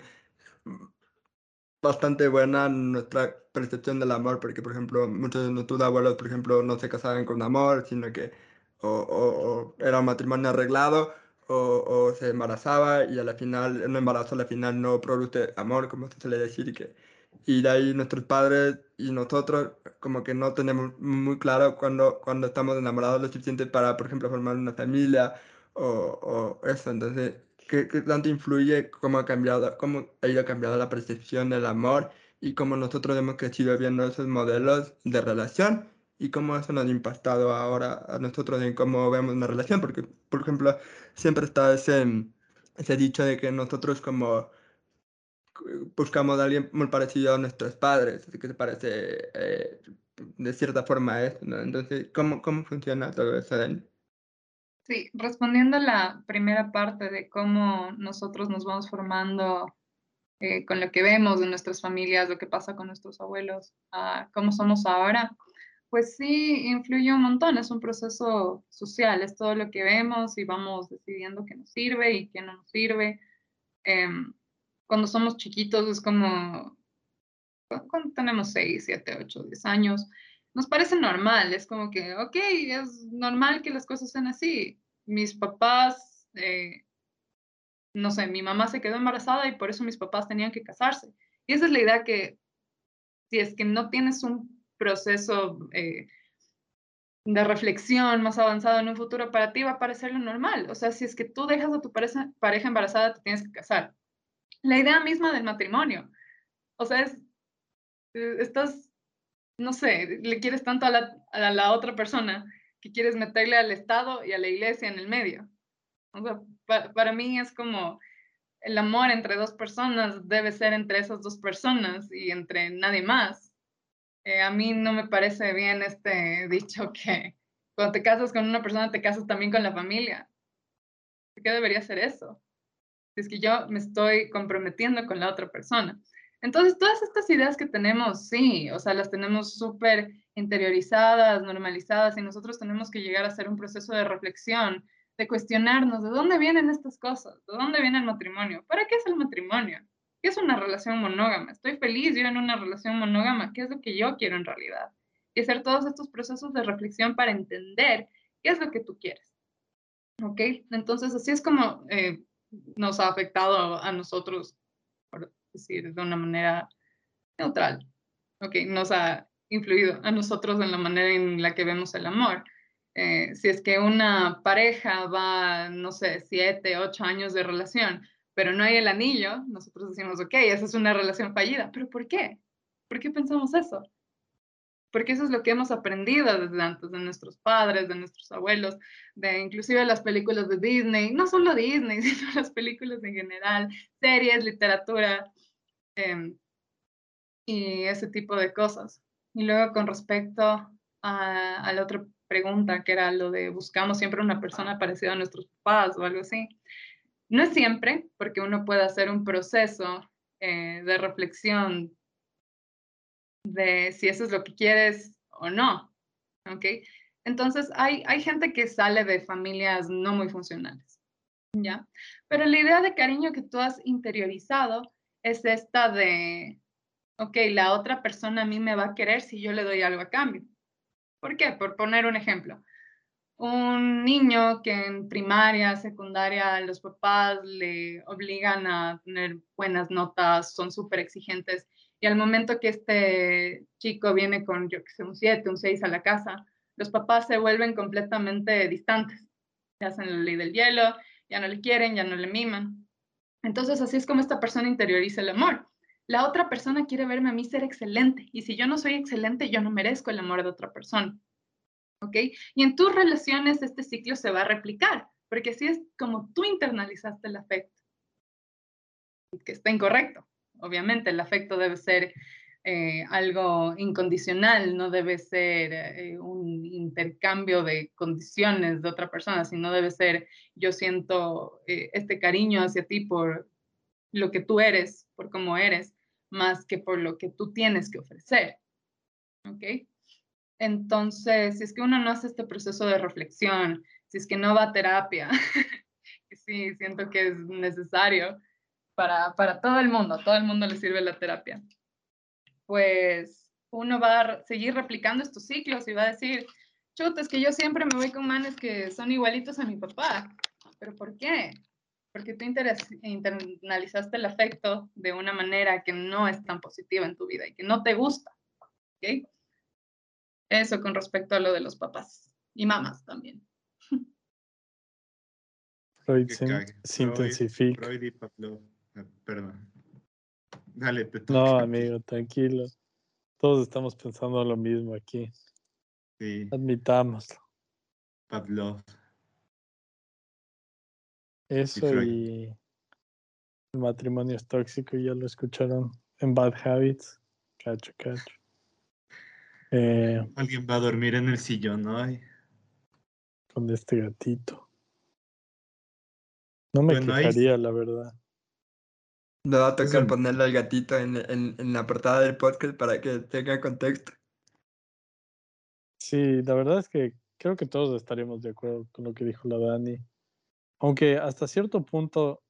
bastante buena en nuestra percepción del amor, porque, por ejemplo, muchos de nuestros abuelos, por ejemplo, no se casaban con amor, sino que o, era un matrimonio arreglado, o, se embarazaba y a la final, un embarazo a final no produce amor, como se suele decir, que, y de ahí nuestros padres y nosotros como que no tenemos muy claro cuando, cuando estamos enamorados lo suficiente para, por ejemplo, formar una familia o, o eso. Entonces, ¿qué, qué tanto influye cómo ha cambiado, cómo ha ido cambiando la percepción del amor y cómo nosotros hemos crecido viendo esos modelos de relación y cómo eso nos ha impactado ahora a nosotros en cómo vemos una relación? Porque, por ejemplo, siempre está ese, ese dicho de que nosotros como buscamos a alguien muy parecido a nuestros padres, que se parece eh, de cierta forma a eso, ¿no? Entonces, ¿cómo, cómo funciona todo eso, Dani? Sí, respondiendo a la primera parte de cómo nosotros nos vamos formando eh, con lo que vemos de nuestras familias, lo que pasa con nuestros abuelos, a cómo somos ahora, pues sí, influye un montón, es un proceso social, es todo lo que vemos y vamos decidiendo qué nos sirve y qué no nos sirve. Em, cuando somos chiquitos es como, cu- cuando tenemos 6, 7, 8, 10 años, nos parece normal, es como que, ok, es normal que las cosas sean así. Mis papás, eh, no sé, mi mamá se quedó embarazada y por eso mis papás tenían que casarse. Y esa es la idea que si es que no tienes un proceso eh, de reflexión más avanzado en un futuro para ti, va a parecer lo normal. O sea, si es que tú dejas a tu pareja, pareja embarazada, te tienes que casar. La idea misma del matrimonio. O sea, es, eh, estás, no sé, le quieres tanto a la, a la otra persona que quieres meterle al Estado y a la iglesia en el medio. O para mí es como el amor entre dos personas debe ser entre esas dos personas y entre nadie más. Eh, a mí no me parece bien este dicho que cuando te casas con una persona te casas también con la familia. ¿Por qué debería ser eso? Es que yo me estoy comprometiendo con la otra persona. Entonces, todas estas ideas que tenemos, sí, o sea, las tenemos súper interiorizadas, normalizadas, y nosotros tenemos que llegar a hacer un proceso de reflexión de cuestionarnos de dónde vienen estas cosas, de dónde viene el matrimonio, ¿para qué es el matrimonio? ¿Qué es una relación monógama? Estoy feliz yo en una relación monógama, ¿qué es lo que yo quiero en realidad? Y hacer todos estos procesos de reflexión para entender qué es lo que tú quieres. ¿Ok? Entonces, así es como eh, nos ha afectado a nosotros, por decir de una manera neutral. ¿Ok? Nos ha influido a nosotros en la manera en la que vemos el amor. Eh, si es que una pareja va, no sé, siete, ocho años de relación, pero no hay el anillo, nosotros decimos, ok, esa es una relación fallida. ¿Pero por qué? ¿Por qué pensamos eso? Porque eso es lo que hemos aprendido desde antes de nuestros padres, de nuestros abuelos, de inclusive las películas de Disney, no solo Disney, sino las películas en general, series, literatura eh, y ese tipo de cosas. Y luego con respecto a, a la otra pregunta, que era lo de buscamos siempre una persona parecida a nuestros papás o algo así. No es siempre, porque uno puede hacer un proceso eh, de reflexión de si eso es lo que quieres o no. ¿Ok? Entonces, hay, hay gente que sale de familias no muy funcionales. ¿Ya? Pero la idea de cariño que tú has interiorizado es esta de, ok, la otra persona a mí me va a querer si yo le doy algo a cambio. ¿Por qué? Por poner un ejemplo. Un niño que en primaria, secundaria, los papás le obligan a tener buenas notas, son súper exigentes, y al momento que este chico viene con, yo que sé, un 7, un 6 a la casa, los papás se vuelven completamente distantes. Se hacen la ley del hielo, ya no le quieren, ya no le miman. Entonces, así es como esta persona interioriza el amor. La otra persona quiere verme a mí ser excelente y si yo no soy excelente, yo no merezco el amor de otra persona. ¿Ok? Y en tus relaciones este ciclo se va a replicar, porque así es como tú internalizaste el afecto, que está incorrecto. Obviamente, el afecto debe ser eh, algo incondicional, no debe ser eh, un intercambio de condiciones de otra persona, sino debe ser yo siento eh, este cariño hacia ti por lo que tú eres, por cómo eres, más que por lo que tú tienes que ofrecer. ¿Ok? Entonces, si es que uno no hace este proceso de reflexión, si es que no va a terapia, sí, siento que es necesario para, para todo el mundo, a todo el mundo le sirve la terapia, pues uno va a seguir replicando estos ciclos y va a decir, chuta, es que yo siempre me voy con manes que son igualitos a mi papá. ¿Pero por qué? porque tú internalizaste el afecto de una manera que no es tan positiva en tu vida y que no te gusta. ¿ok? Eso con respecto a lo de los papás y mamás también. Freud se, intensifica. Freud y Pablo. Ah, perdón. Dale, te No, amigo, tranquilo. Todos estamos pensando lo mismo aquí. Sí. Admitámoslo. Pavlov. Eso y, el matrimonio es tóxico, ya lo escucharon en Bad Habits. Cacho, cacho. Eh, Alguien va a dormir en el sillón hoy. Con este gatito. No me quejaría, la verdad. Me va a tocar ponerle al gatito en, en, en, la portada del podcast para que tenga contexto. Sí, la verdad es que creo que todos estaríamos de acuerdo con lo que dijo la Dani. Aunque hasta cierto punto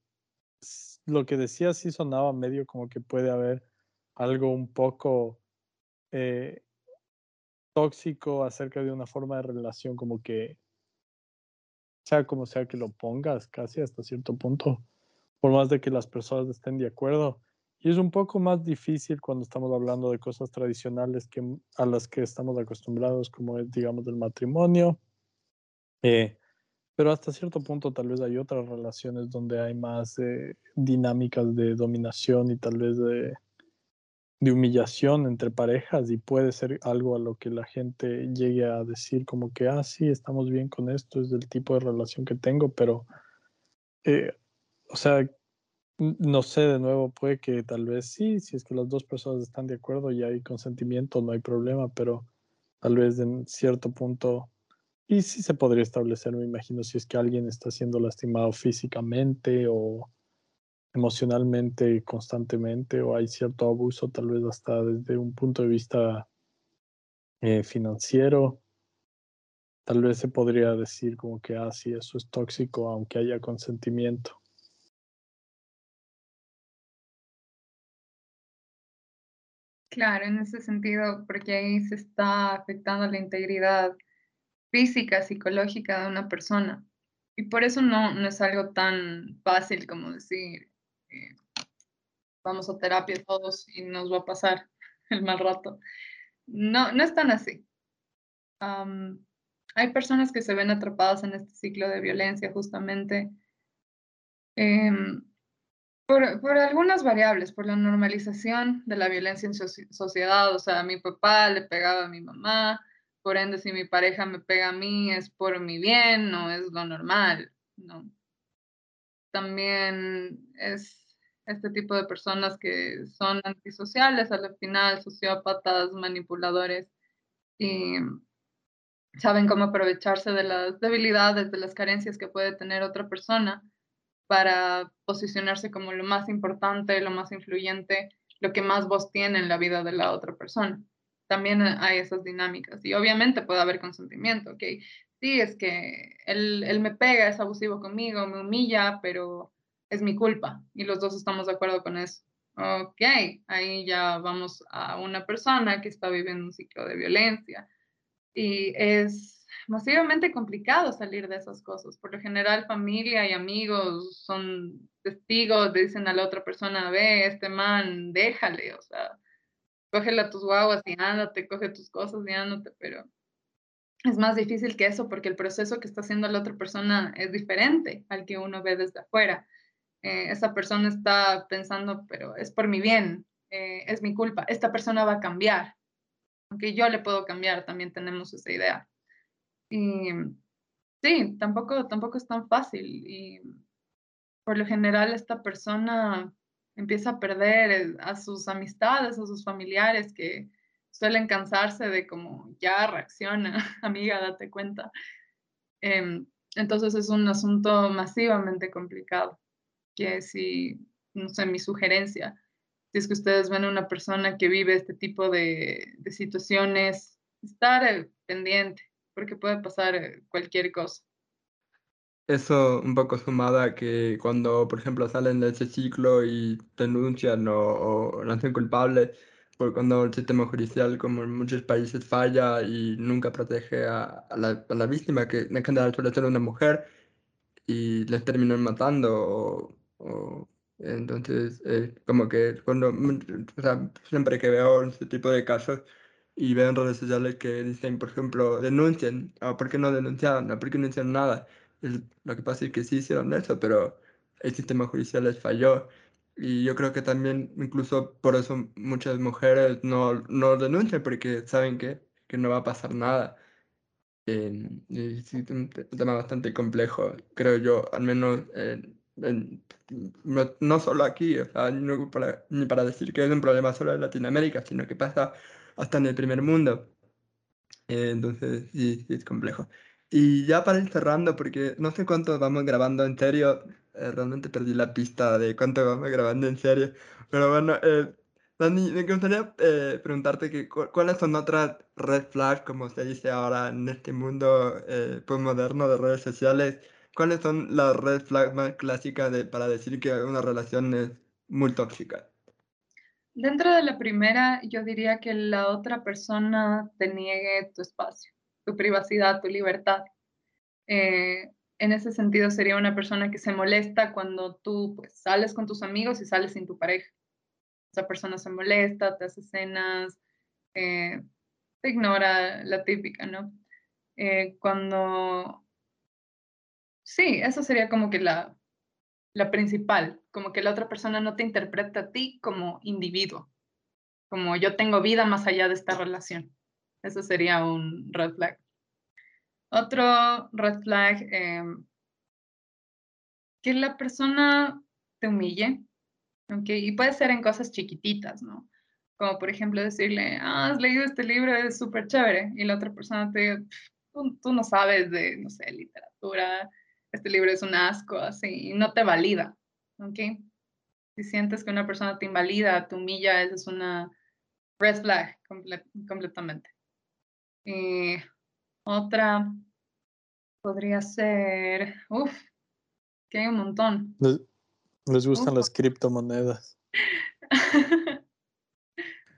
lo que decía sí sonaba medio como que puede haber algo un poco eh, tóxico acerca de una forma de relación como que sea como sea que lo pongas casi hasta cierto punto, por más de que las personas estén de acuerdo. Y es un poco más difícil cuando estamos hablando de cosas tradicionales que a las que estamos acostumbrados, como es, digamos, del matrimonio. Eh, pero hasta cierto punto tal vez hay otras relaciones donde hay más eh, dinámicas de dominación y tal vez de, de, humillación entre parejas y puede ser algo a lo que la gente llegue a decir como que, ah, sí, estamos bien con esto, es del tipo de relación que tengo, pero, eh, o sea, no sé, de nuevo, puede que tal vez sí, si es que las dos personas están de acuerdo y hay consentimiento, no hay problema, pero tal vez en cierto punto y sí se podría establecer, me imagino, si es que alguien está siendo lastimado físicamente o emocionalmente constantemente o hay cierto abuso tal vez hasta desde un punto de vista eh, financiero. tal vez se podría decir como que, ah, sí, eso es tóxico, aunque haya consentimiento. Claro, en ese sentido, porque ahí se está afectando la integridad física, psicológica de una persona. Y por eso no, es algo tan fácil como decir, eh, vamos a terapia todos y nos va a pasar el mal rato. No, no es tan así. hay personas que se ven atrapadas en este ciclo de violencia justamente em, por, algunas variables, por la normalización de la violencia en sociedad. O sea, mi papá le pegaba a mi mamá, por ende, si mi pareja me pega a mí es por mi bien, no es lo normal, ¿no? También es este tipo de personas que son antisociales, al final sociópatas, manipuladores, y saben cómo aprovecharse de las debilidades, de las carencias que puede tener otra persona para posicionarse como lo más importante, lo más influyente, lo que más voz tiene en la vida de la otra persona. También hay esas dinámicas y obviamente puede haber consentimiento, ¿ok? Sí, es que él, él me pega, es abusivo conmigo, me humilla, pero es mi culpa y los dos estamos de acuerdo con eso. Ok, ahí ya vamos a una persona que está viviendo un ciclo de violencia y es masivamente complicado salir de esas cosas. Por lo general, familia y amigos son testigos, dicen a la otra persona, ve, este man, déjale, o sea, cógele a tus guaguas y ándate, coge tus cosas y ándate, pero es más difícil que eso porque el proceso que está haciendo la otra persona es diferente al que uno ve desde afuera. Eh, esa persona está pensando, pero es por mi bien, eh, es mi culpa, esta persona va a cambiar, aunque yo le puedo cambiar, también tenemos esa idea. Y sí, tampoco, tampoco es tan fácil y por lo general esta persona empieza a perder a sus amistades, a sus familiares que suelen cansarse de cómo ya reacciona, amiga, date cuenta. Em, entonces es un asunto masivamente complicado que si, no sé, mi sugerencia, si es que ustedes ven a una persona que vive este tipo de, de situaciones, estar eh, pendiente, porque puede pasar eh, cualquier cosa. Eso un poco sumado a que cuando, por ejemplo, salen de ese ciclo y denuncian o, o nacen culpables, por cuando el sistema judicial, como en muchos países, falla y nunca protege a, a, la, a la, víctima, que en general suele ser una mujer, y les terminan matando o, o, entonces, eh, como que cuando, o sea, siempre que veo este tipo de casos y veo en redes sociales que dicen, por ejemplo, denuncien, o por qué no denunciaron, o por qué no hicieron nada, lo que pasa es que sí hicieron eso, pero el sistema judicial les falló. Y yo creo que también, incluso por eso muchas mujeres no, no denuncian, porque saben que, que no va a pasar nada. Eh, es un tema bastante complejo, creo yo, al menos no, no, solo aquí, o sea, para, ni para decir que es un problema solo de Latinoamérica, sino que pasa hasta en el primer mundo. Eh, entonces, sí, sí, es complejo. Y ya para ir cerrando, porque no sé cuánto vamos grabando en serio, eh, realmente perdí la pista de cuánto vamos grabando en serio, pero bueno, eh, Dani, me gustaría eh, preguntarte que, cuáles son otras red flags, como se dice ahora en este mundo eh, pues moderno de redes sociales, cuáles son las red flags más clásicas de, para decir que una relación es muy tóxica. Dentro de la primera, yo diría que la otra persona te niegue tu espacio tu privacidad, tu libertad. Eh, en ese sentido sería una persona que se molesta cuando tú pues, sales con tus amigos y sales sin tu pareja. Esa persona se molesta, te hace escenas, eh, te ignora la típica, ¿no? Eh, cuando... Sí, eso sería como que la, la principal, como que la otra persona no te interpreta a ti como individuo, como yo tengo vida más allá de esta relación. Eso sería un red flag. Otro red flag, em, que la persona te humille, ¿ok? Y puede ser en cosas chiquititas, ¿no? Como por ejemplo decirle, ah, has leído este libro, es súper chévere, y la otra persona te dice, tú, tú, no sabes de, no sé, literatura, este libro es un asco, así, y no te valida, ¿ok? Si sientes que una persona te invalida, te humilla, esa es una red flag completamente. Eh, otra, Podría ser. Uf, que hay un montón. Les, les gustan Uf. las criptomonedas.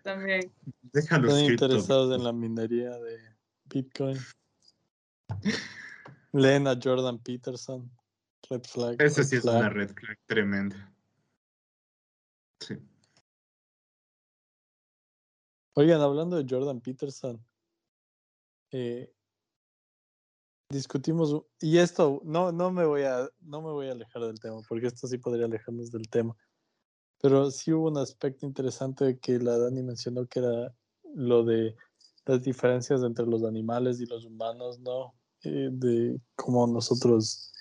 También. Déjalo Están interesados en la minería de Bitcoin. Leen a Jordan Peterson. Red flag. Ese sí es una red flag tremenda. Sí. Oigan, hablando de Jordan Peterson, eh, discutimos y esto no, no me voy a no me voy a alejar del tema porque esto sí podría alejarnos del tema, pero sí hubo un aspecto interesante que la Dani mencionó que era lo de las diferencias entre los animales y los humanos, ¿no? Eh, de cómo nosotros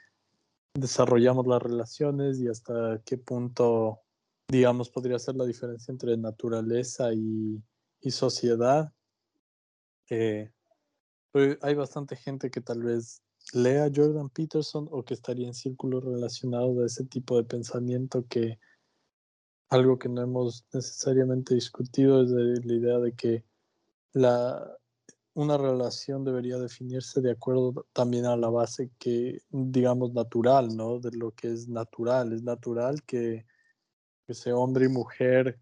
desarrollamos las relaciones y hasta qué punto, digamos, podría ser la diferencia entre naturaleza y, y sociedad. Eh, pues hay bastante gente que tal vez lea Jordan Peterson o que estaría en círculos relacionados a ese tipo de pensamiento que algo que no hemos necesariamente discutido es la idea de que la, una relación debería definirse de acuerdo también a la base que, digamos, natural, ¿no? De lo que es natural. Es natural que, sea hombre y mujer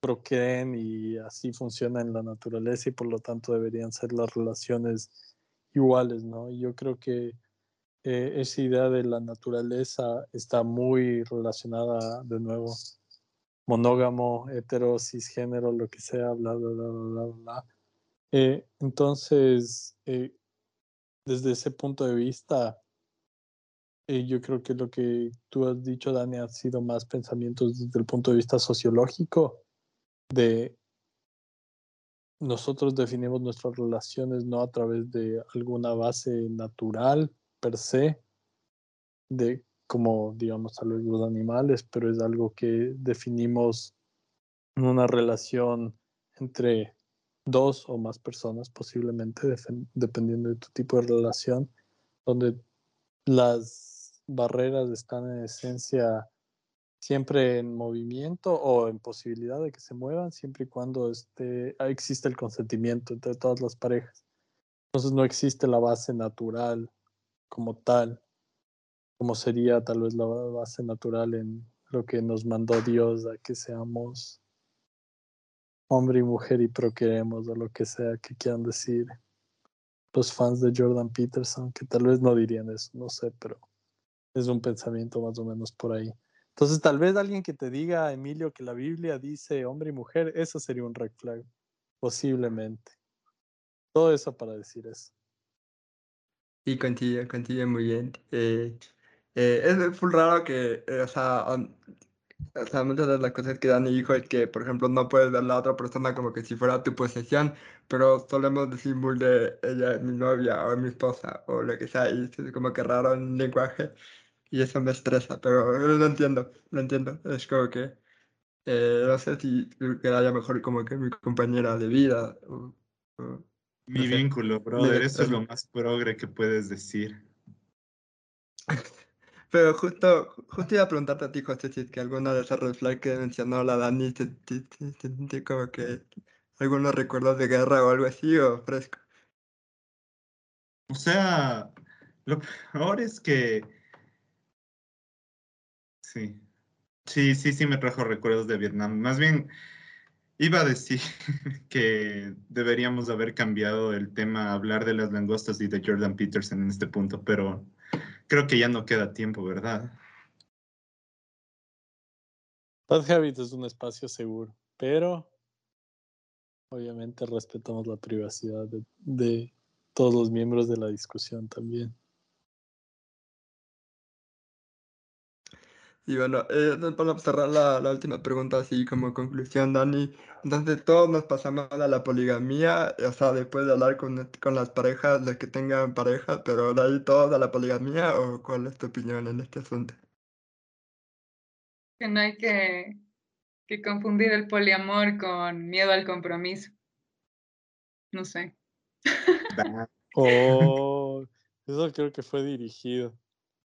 procreen y así funciona en la naturaleza y por lo tanto deberían ser las relaciones iguales, ¿no? Y yo creo que eh, esa idea de la naturaleza está muy relacionada de nuevo monógamo, hetero, cisgénero, lo que sea, bla, bla, bla, bla, bla, bla. Eh, entonces, eh, desde ese punto de vista, eh, yo creo que lo que tú has dicho, Dani, ha sido más pensamientos desde el punto de vista sociológico, de nosotros definimos nuestras relaciones no a través de alguna base natural per se, de como digamos vez los animales, pero es algo que definimos en una relación entre dos o más personas, posiblemente, dependiendo de tu tipo de relación, donde las barreras están en esencia siempre en movimiento o en posibilidad de que se muevan, siempre y cuando esté, ah, existe el consentimiento entre todas las parejas. Entonces no existe la base natural como tal, como sería tal vez la base natural en lo que nos mandó Dios a que seamos hombre y mujer y procreemos o lo que sea que quieran decir los fans de Jordan Peterson, que tal vez no dirían eso, no sé, pero es un pensamiento más o menos por ahí. Entonces, tal vez alguien que te diga, Emilio, que la Biblia dice hombre y mujer, eso sería un red flag, posiblemente. Todo eso para decir eso. Y contigo, contigo muy bien. Eh, eh, es full raro que, eh, o sea, o sea, muchas de las cosas que Dani dijo es que, por ejemplo, no puedes ver a la otra persona como que si fuera tu posesión, pero solemos decir muy de ella es mi novia o mi esposa o lo que sea, y es como que raro en lenguaje, y eso me estresa, pero lo entiendo, lo entiendo. Es como que, eh, no sé si quedaría mejor como que mi compañera de vida o, o Mi No sé. vínculo, brother, eso es lo más progre que puedes decir. Pero justo, justo iba a preguntarte a ti, José, si que alguna de esas red flags que mencionó la Dani te, sentí como que algunos recuerdos de guerra o algo así, o fresco. O sea, lo peor es que sí, sí, sí, sí me trajo recuerdos de Vietnam. Más bien, iba a decir que deberíamos haber cambiado el tema hablar de las langostas y de Jordan Peterson en este punto, pero creo que ya no queda tiempo, ¿verdad? Bad Habit es un espacio seguro, pero obviamente respetamos la privacidad de, de todos los miembros de la discusión también. Y bueno, eh, para cerrar la, la última pregunta, así como conclusión, Dani, entonces todos nos pasamos a la poligamía, o sea, después de hablar con, con las parejas, los que tengan parejas, pero de ahí todos a la poligamía, o cuál es tu opinión en este asunto? Que no hay que, que confundir el poliamor con miedo al compromiso. No sé. Oh, eso creo que fue dirigido.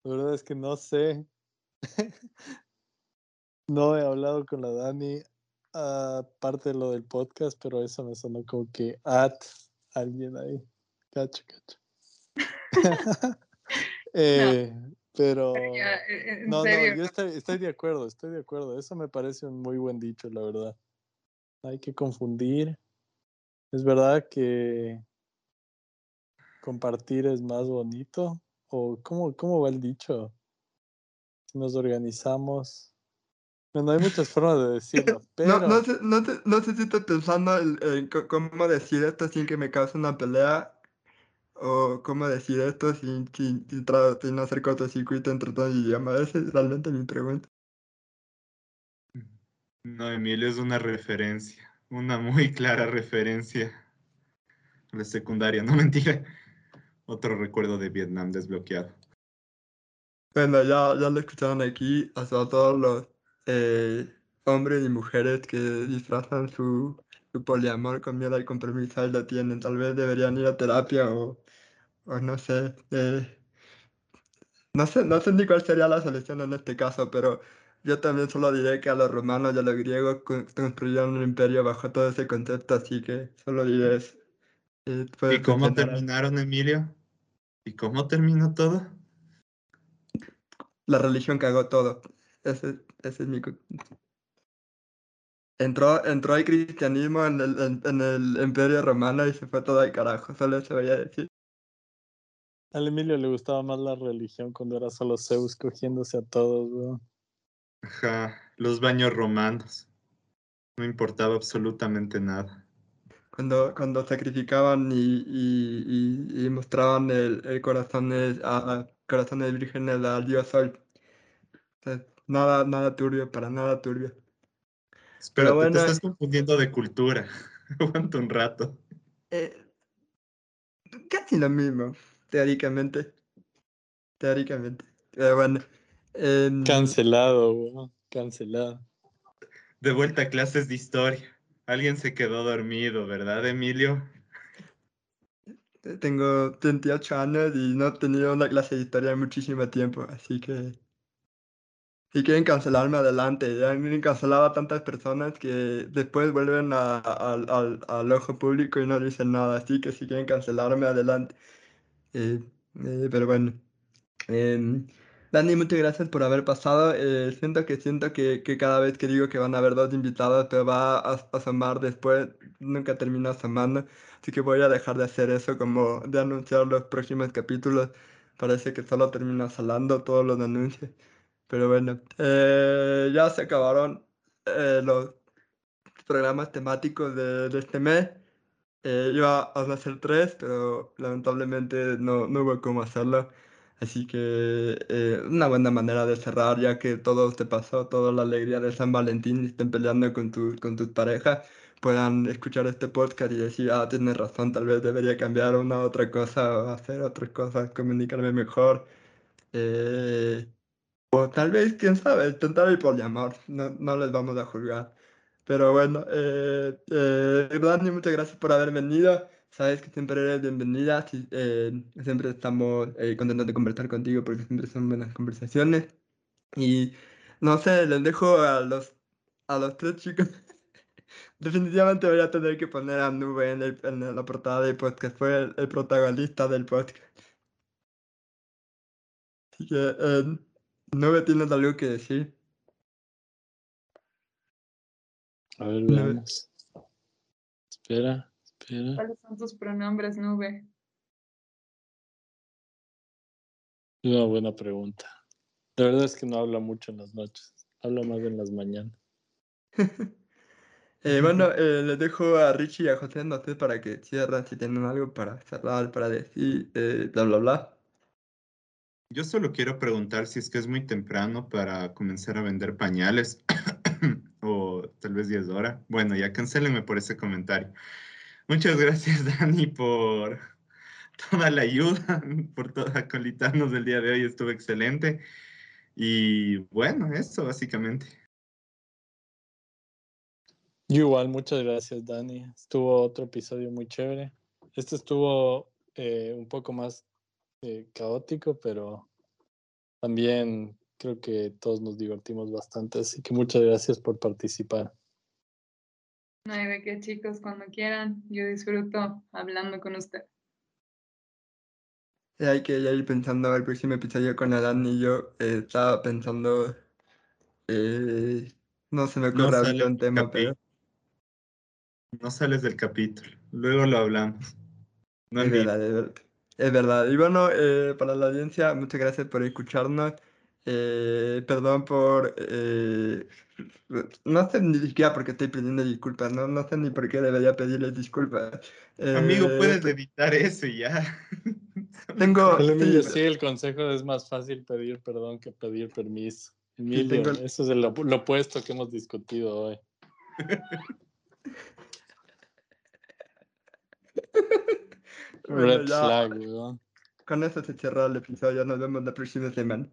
La verdad es que no sé. No he hablado con la Dani, aparte de lo del podcast, pero eso me sonó como que at alguien ahí. Cacho, cacho. Eh, pero Pero ya, en no, no, yo estoy, estoy de acuerdo, estoy de acuerdo. Eso me parece un muy buen dicho, la verdad. Hay que confundir. Es verdad que compartir es más bonito. ¿O cómo, cómo va el dicho? Si nos organizamos. Bueno, hay muchas formas de decirlo, pero No, no, sé, no, sé, no sé si estoy pensando en, cómo decir esto sin que me cause una pelea o cómo decir esto sin, sin, sin, sin hacer cortocircuito entre todo el idioma. Esa es realmente mi pregunta. No, Emilio, es una referencia, una muy clara referencia a la secundaria, no mentira. Otro recuerdo de Vietnam desbloqueado. Bueno, ya, ya lo escucharon aquí, hasta todos los eh, hombres y mujeres que disfrazan su, su poliamor con miedo al compromiso, ahí lo tienen. Tal vez deberían ir a terapia o, o no sé. eh, no sé, no sé ni cuál sería la solución en este caso, pero yo también solo diré que a los romanos y a los griegos con- construyeron un imperio bajo todo ese concepto, así que solo diré eso. Eh, ¿Y cómo terminaron, Emilio? ¿Y cómo terminó todo? La religión cagó todo. Ese, ese es mi... Entró, entró el cristianismo en el, en, en el imperio romano y se fue todo al carajo, solo eso voy a decir. al Emilio le gustaba más la religión cuando era solo Zeus cogiéndose a todos, weón. Ajá, los baños romanos. No importaba absolutamente nada. Cuando, cuando sacrificaban y, y, y, y mostraban el, el corazón a corazones vírgenes al dios Sol. O sea, nada, nada turbio, para nada turbio. Pero bueno, te estás confundiendo de cultura. Aguanta un rato. eh, casi lo mismo, teóricamente. Teóricamente. Pero bueno. Cancelado, weón. Cancelado. De vuelta a clases de historia. Alguien se quedó dormido, ¿verdad, Emilio? Tengo 28 años y no he tenido una clase de historia en muchísimo tiempo, así que si quieren cancelarme adelante, ya han cancelado a tantas personas que después vuelven a- al- al, al ojo público y no dicen nada, así que si quieren cancelarme adelante. Eh, eh, pero bueno. Em, Dani, muchas gracias por haber pasado. Eh, siento que siento que, que cada vez que digo que van a haber dos invitados, te va a a asomar después, nunca termina asomando. Así que voy a dejar de hacer eso, como de anunciar los próximos capítulos. Parece que solo termino salando todos los anuncios. Pero bueno, eh, ya se acabaron eh, los programas temáticos de, de este mes. Eh, iba a hacer tres, pero lamentablemente no, no hubo cómo hacerlo. Así que eh, una buena manera de cerrar, ya que todo te pasó, toda la alegría de San Valentín estén peleando con, tu, con tus parejas, puedan escuchar este podcast y decir, ah, tienes razón, tal vez debería cambiar una otra cosa o hacer otras cosas, comunicarme mejor. Eh, o tal vez, quién sabe, intentar el poliamor, no, no les vamos a juzgar. Pero bueno, eh, eh, Dani, muchas gracias por haber venido. Sabes que siempre eres bienvenida. sí, eh, siempre estamos eh, contentos de conversar contigo porque siempre son buenas conversaciones. Y no sé, les dejo a los, a los tres chicos. Definitivamente voy a tener que poner a Nube en, el- en la portada del podcast. Fue el, el protagonista del podcast. Así que, eh, Nube, ¿tienes algo que decir? A ver, veamos. Espera, espera. ¿Cuáles son tus pronombres, nube? Una buena pregunta. La verdad es que no habla mucho en las noches. Habla más en las mañanas. Eh, bueno, eh, les dejo a Richie y a José, sé, para que cierren si tienen algo para cerrar, para decir, eh, bla, bla, bla. Yo solo quiero preguntar si es que es muy temprano para comenzar a vender pañales o tal vez 10 horas. Bueno, ya cancelenme por ese comentario. Muchas gracias, Dani, por toda la ayuda, por toda acolitarnos del día de hoy. Estuvo excelente. Y bueno, eso básicamente. Yo igual, muchas gracias, Dani. Estuvo otro episodio muy chévere. Este estuvo eh, un poco más eh, caótico, pero también creo que todos nos divertimos bastante. Así que muchas gracias por participar. No hay de qué, chicos, cuando quieran. Yo disfruto hablando con usted. Y hay que ya ir pensando el próximo episodio con Adán y yo. eh, estaba pensando. eh, no se me No ocurre sale un tema, pero No sales del capítulo. Luego lo hablamos. No es verdad, es verdad. Es verdad. Y bueno, eh, para la audiencia, muchas gracias por escucharnos. Eh, perdón por. eh, no sé ni siquiera por qué estoy pidiendo disculpas. No, no sé ni por qué debería pedirles disculpas. Amigo, Eh, puedes editar eso y ya. Tengo. Sí, sí, el consejo es más fácil pedir perdón que pedir permiso. Emilio, tengo el- eso es el lo opuesto que hemos discutido hoy. Red flag, weón. con eso se cierra el episodio. Nos vemos la próxima semana.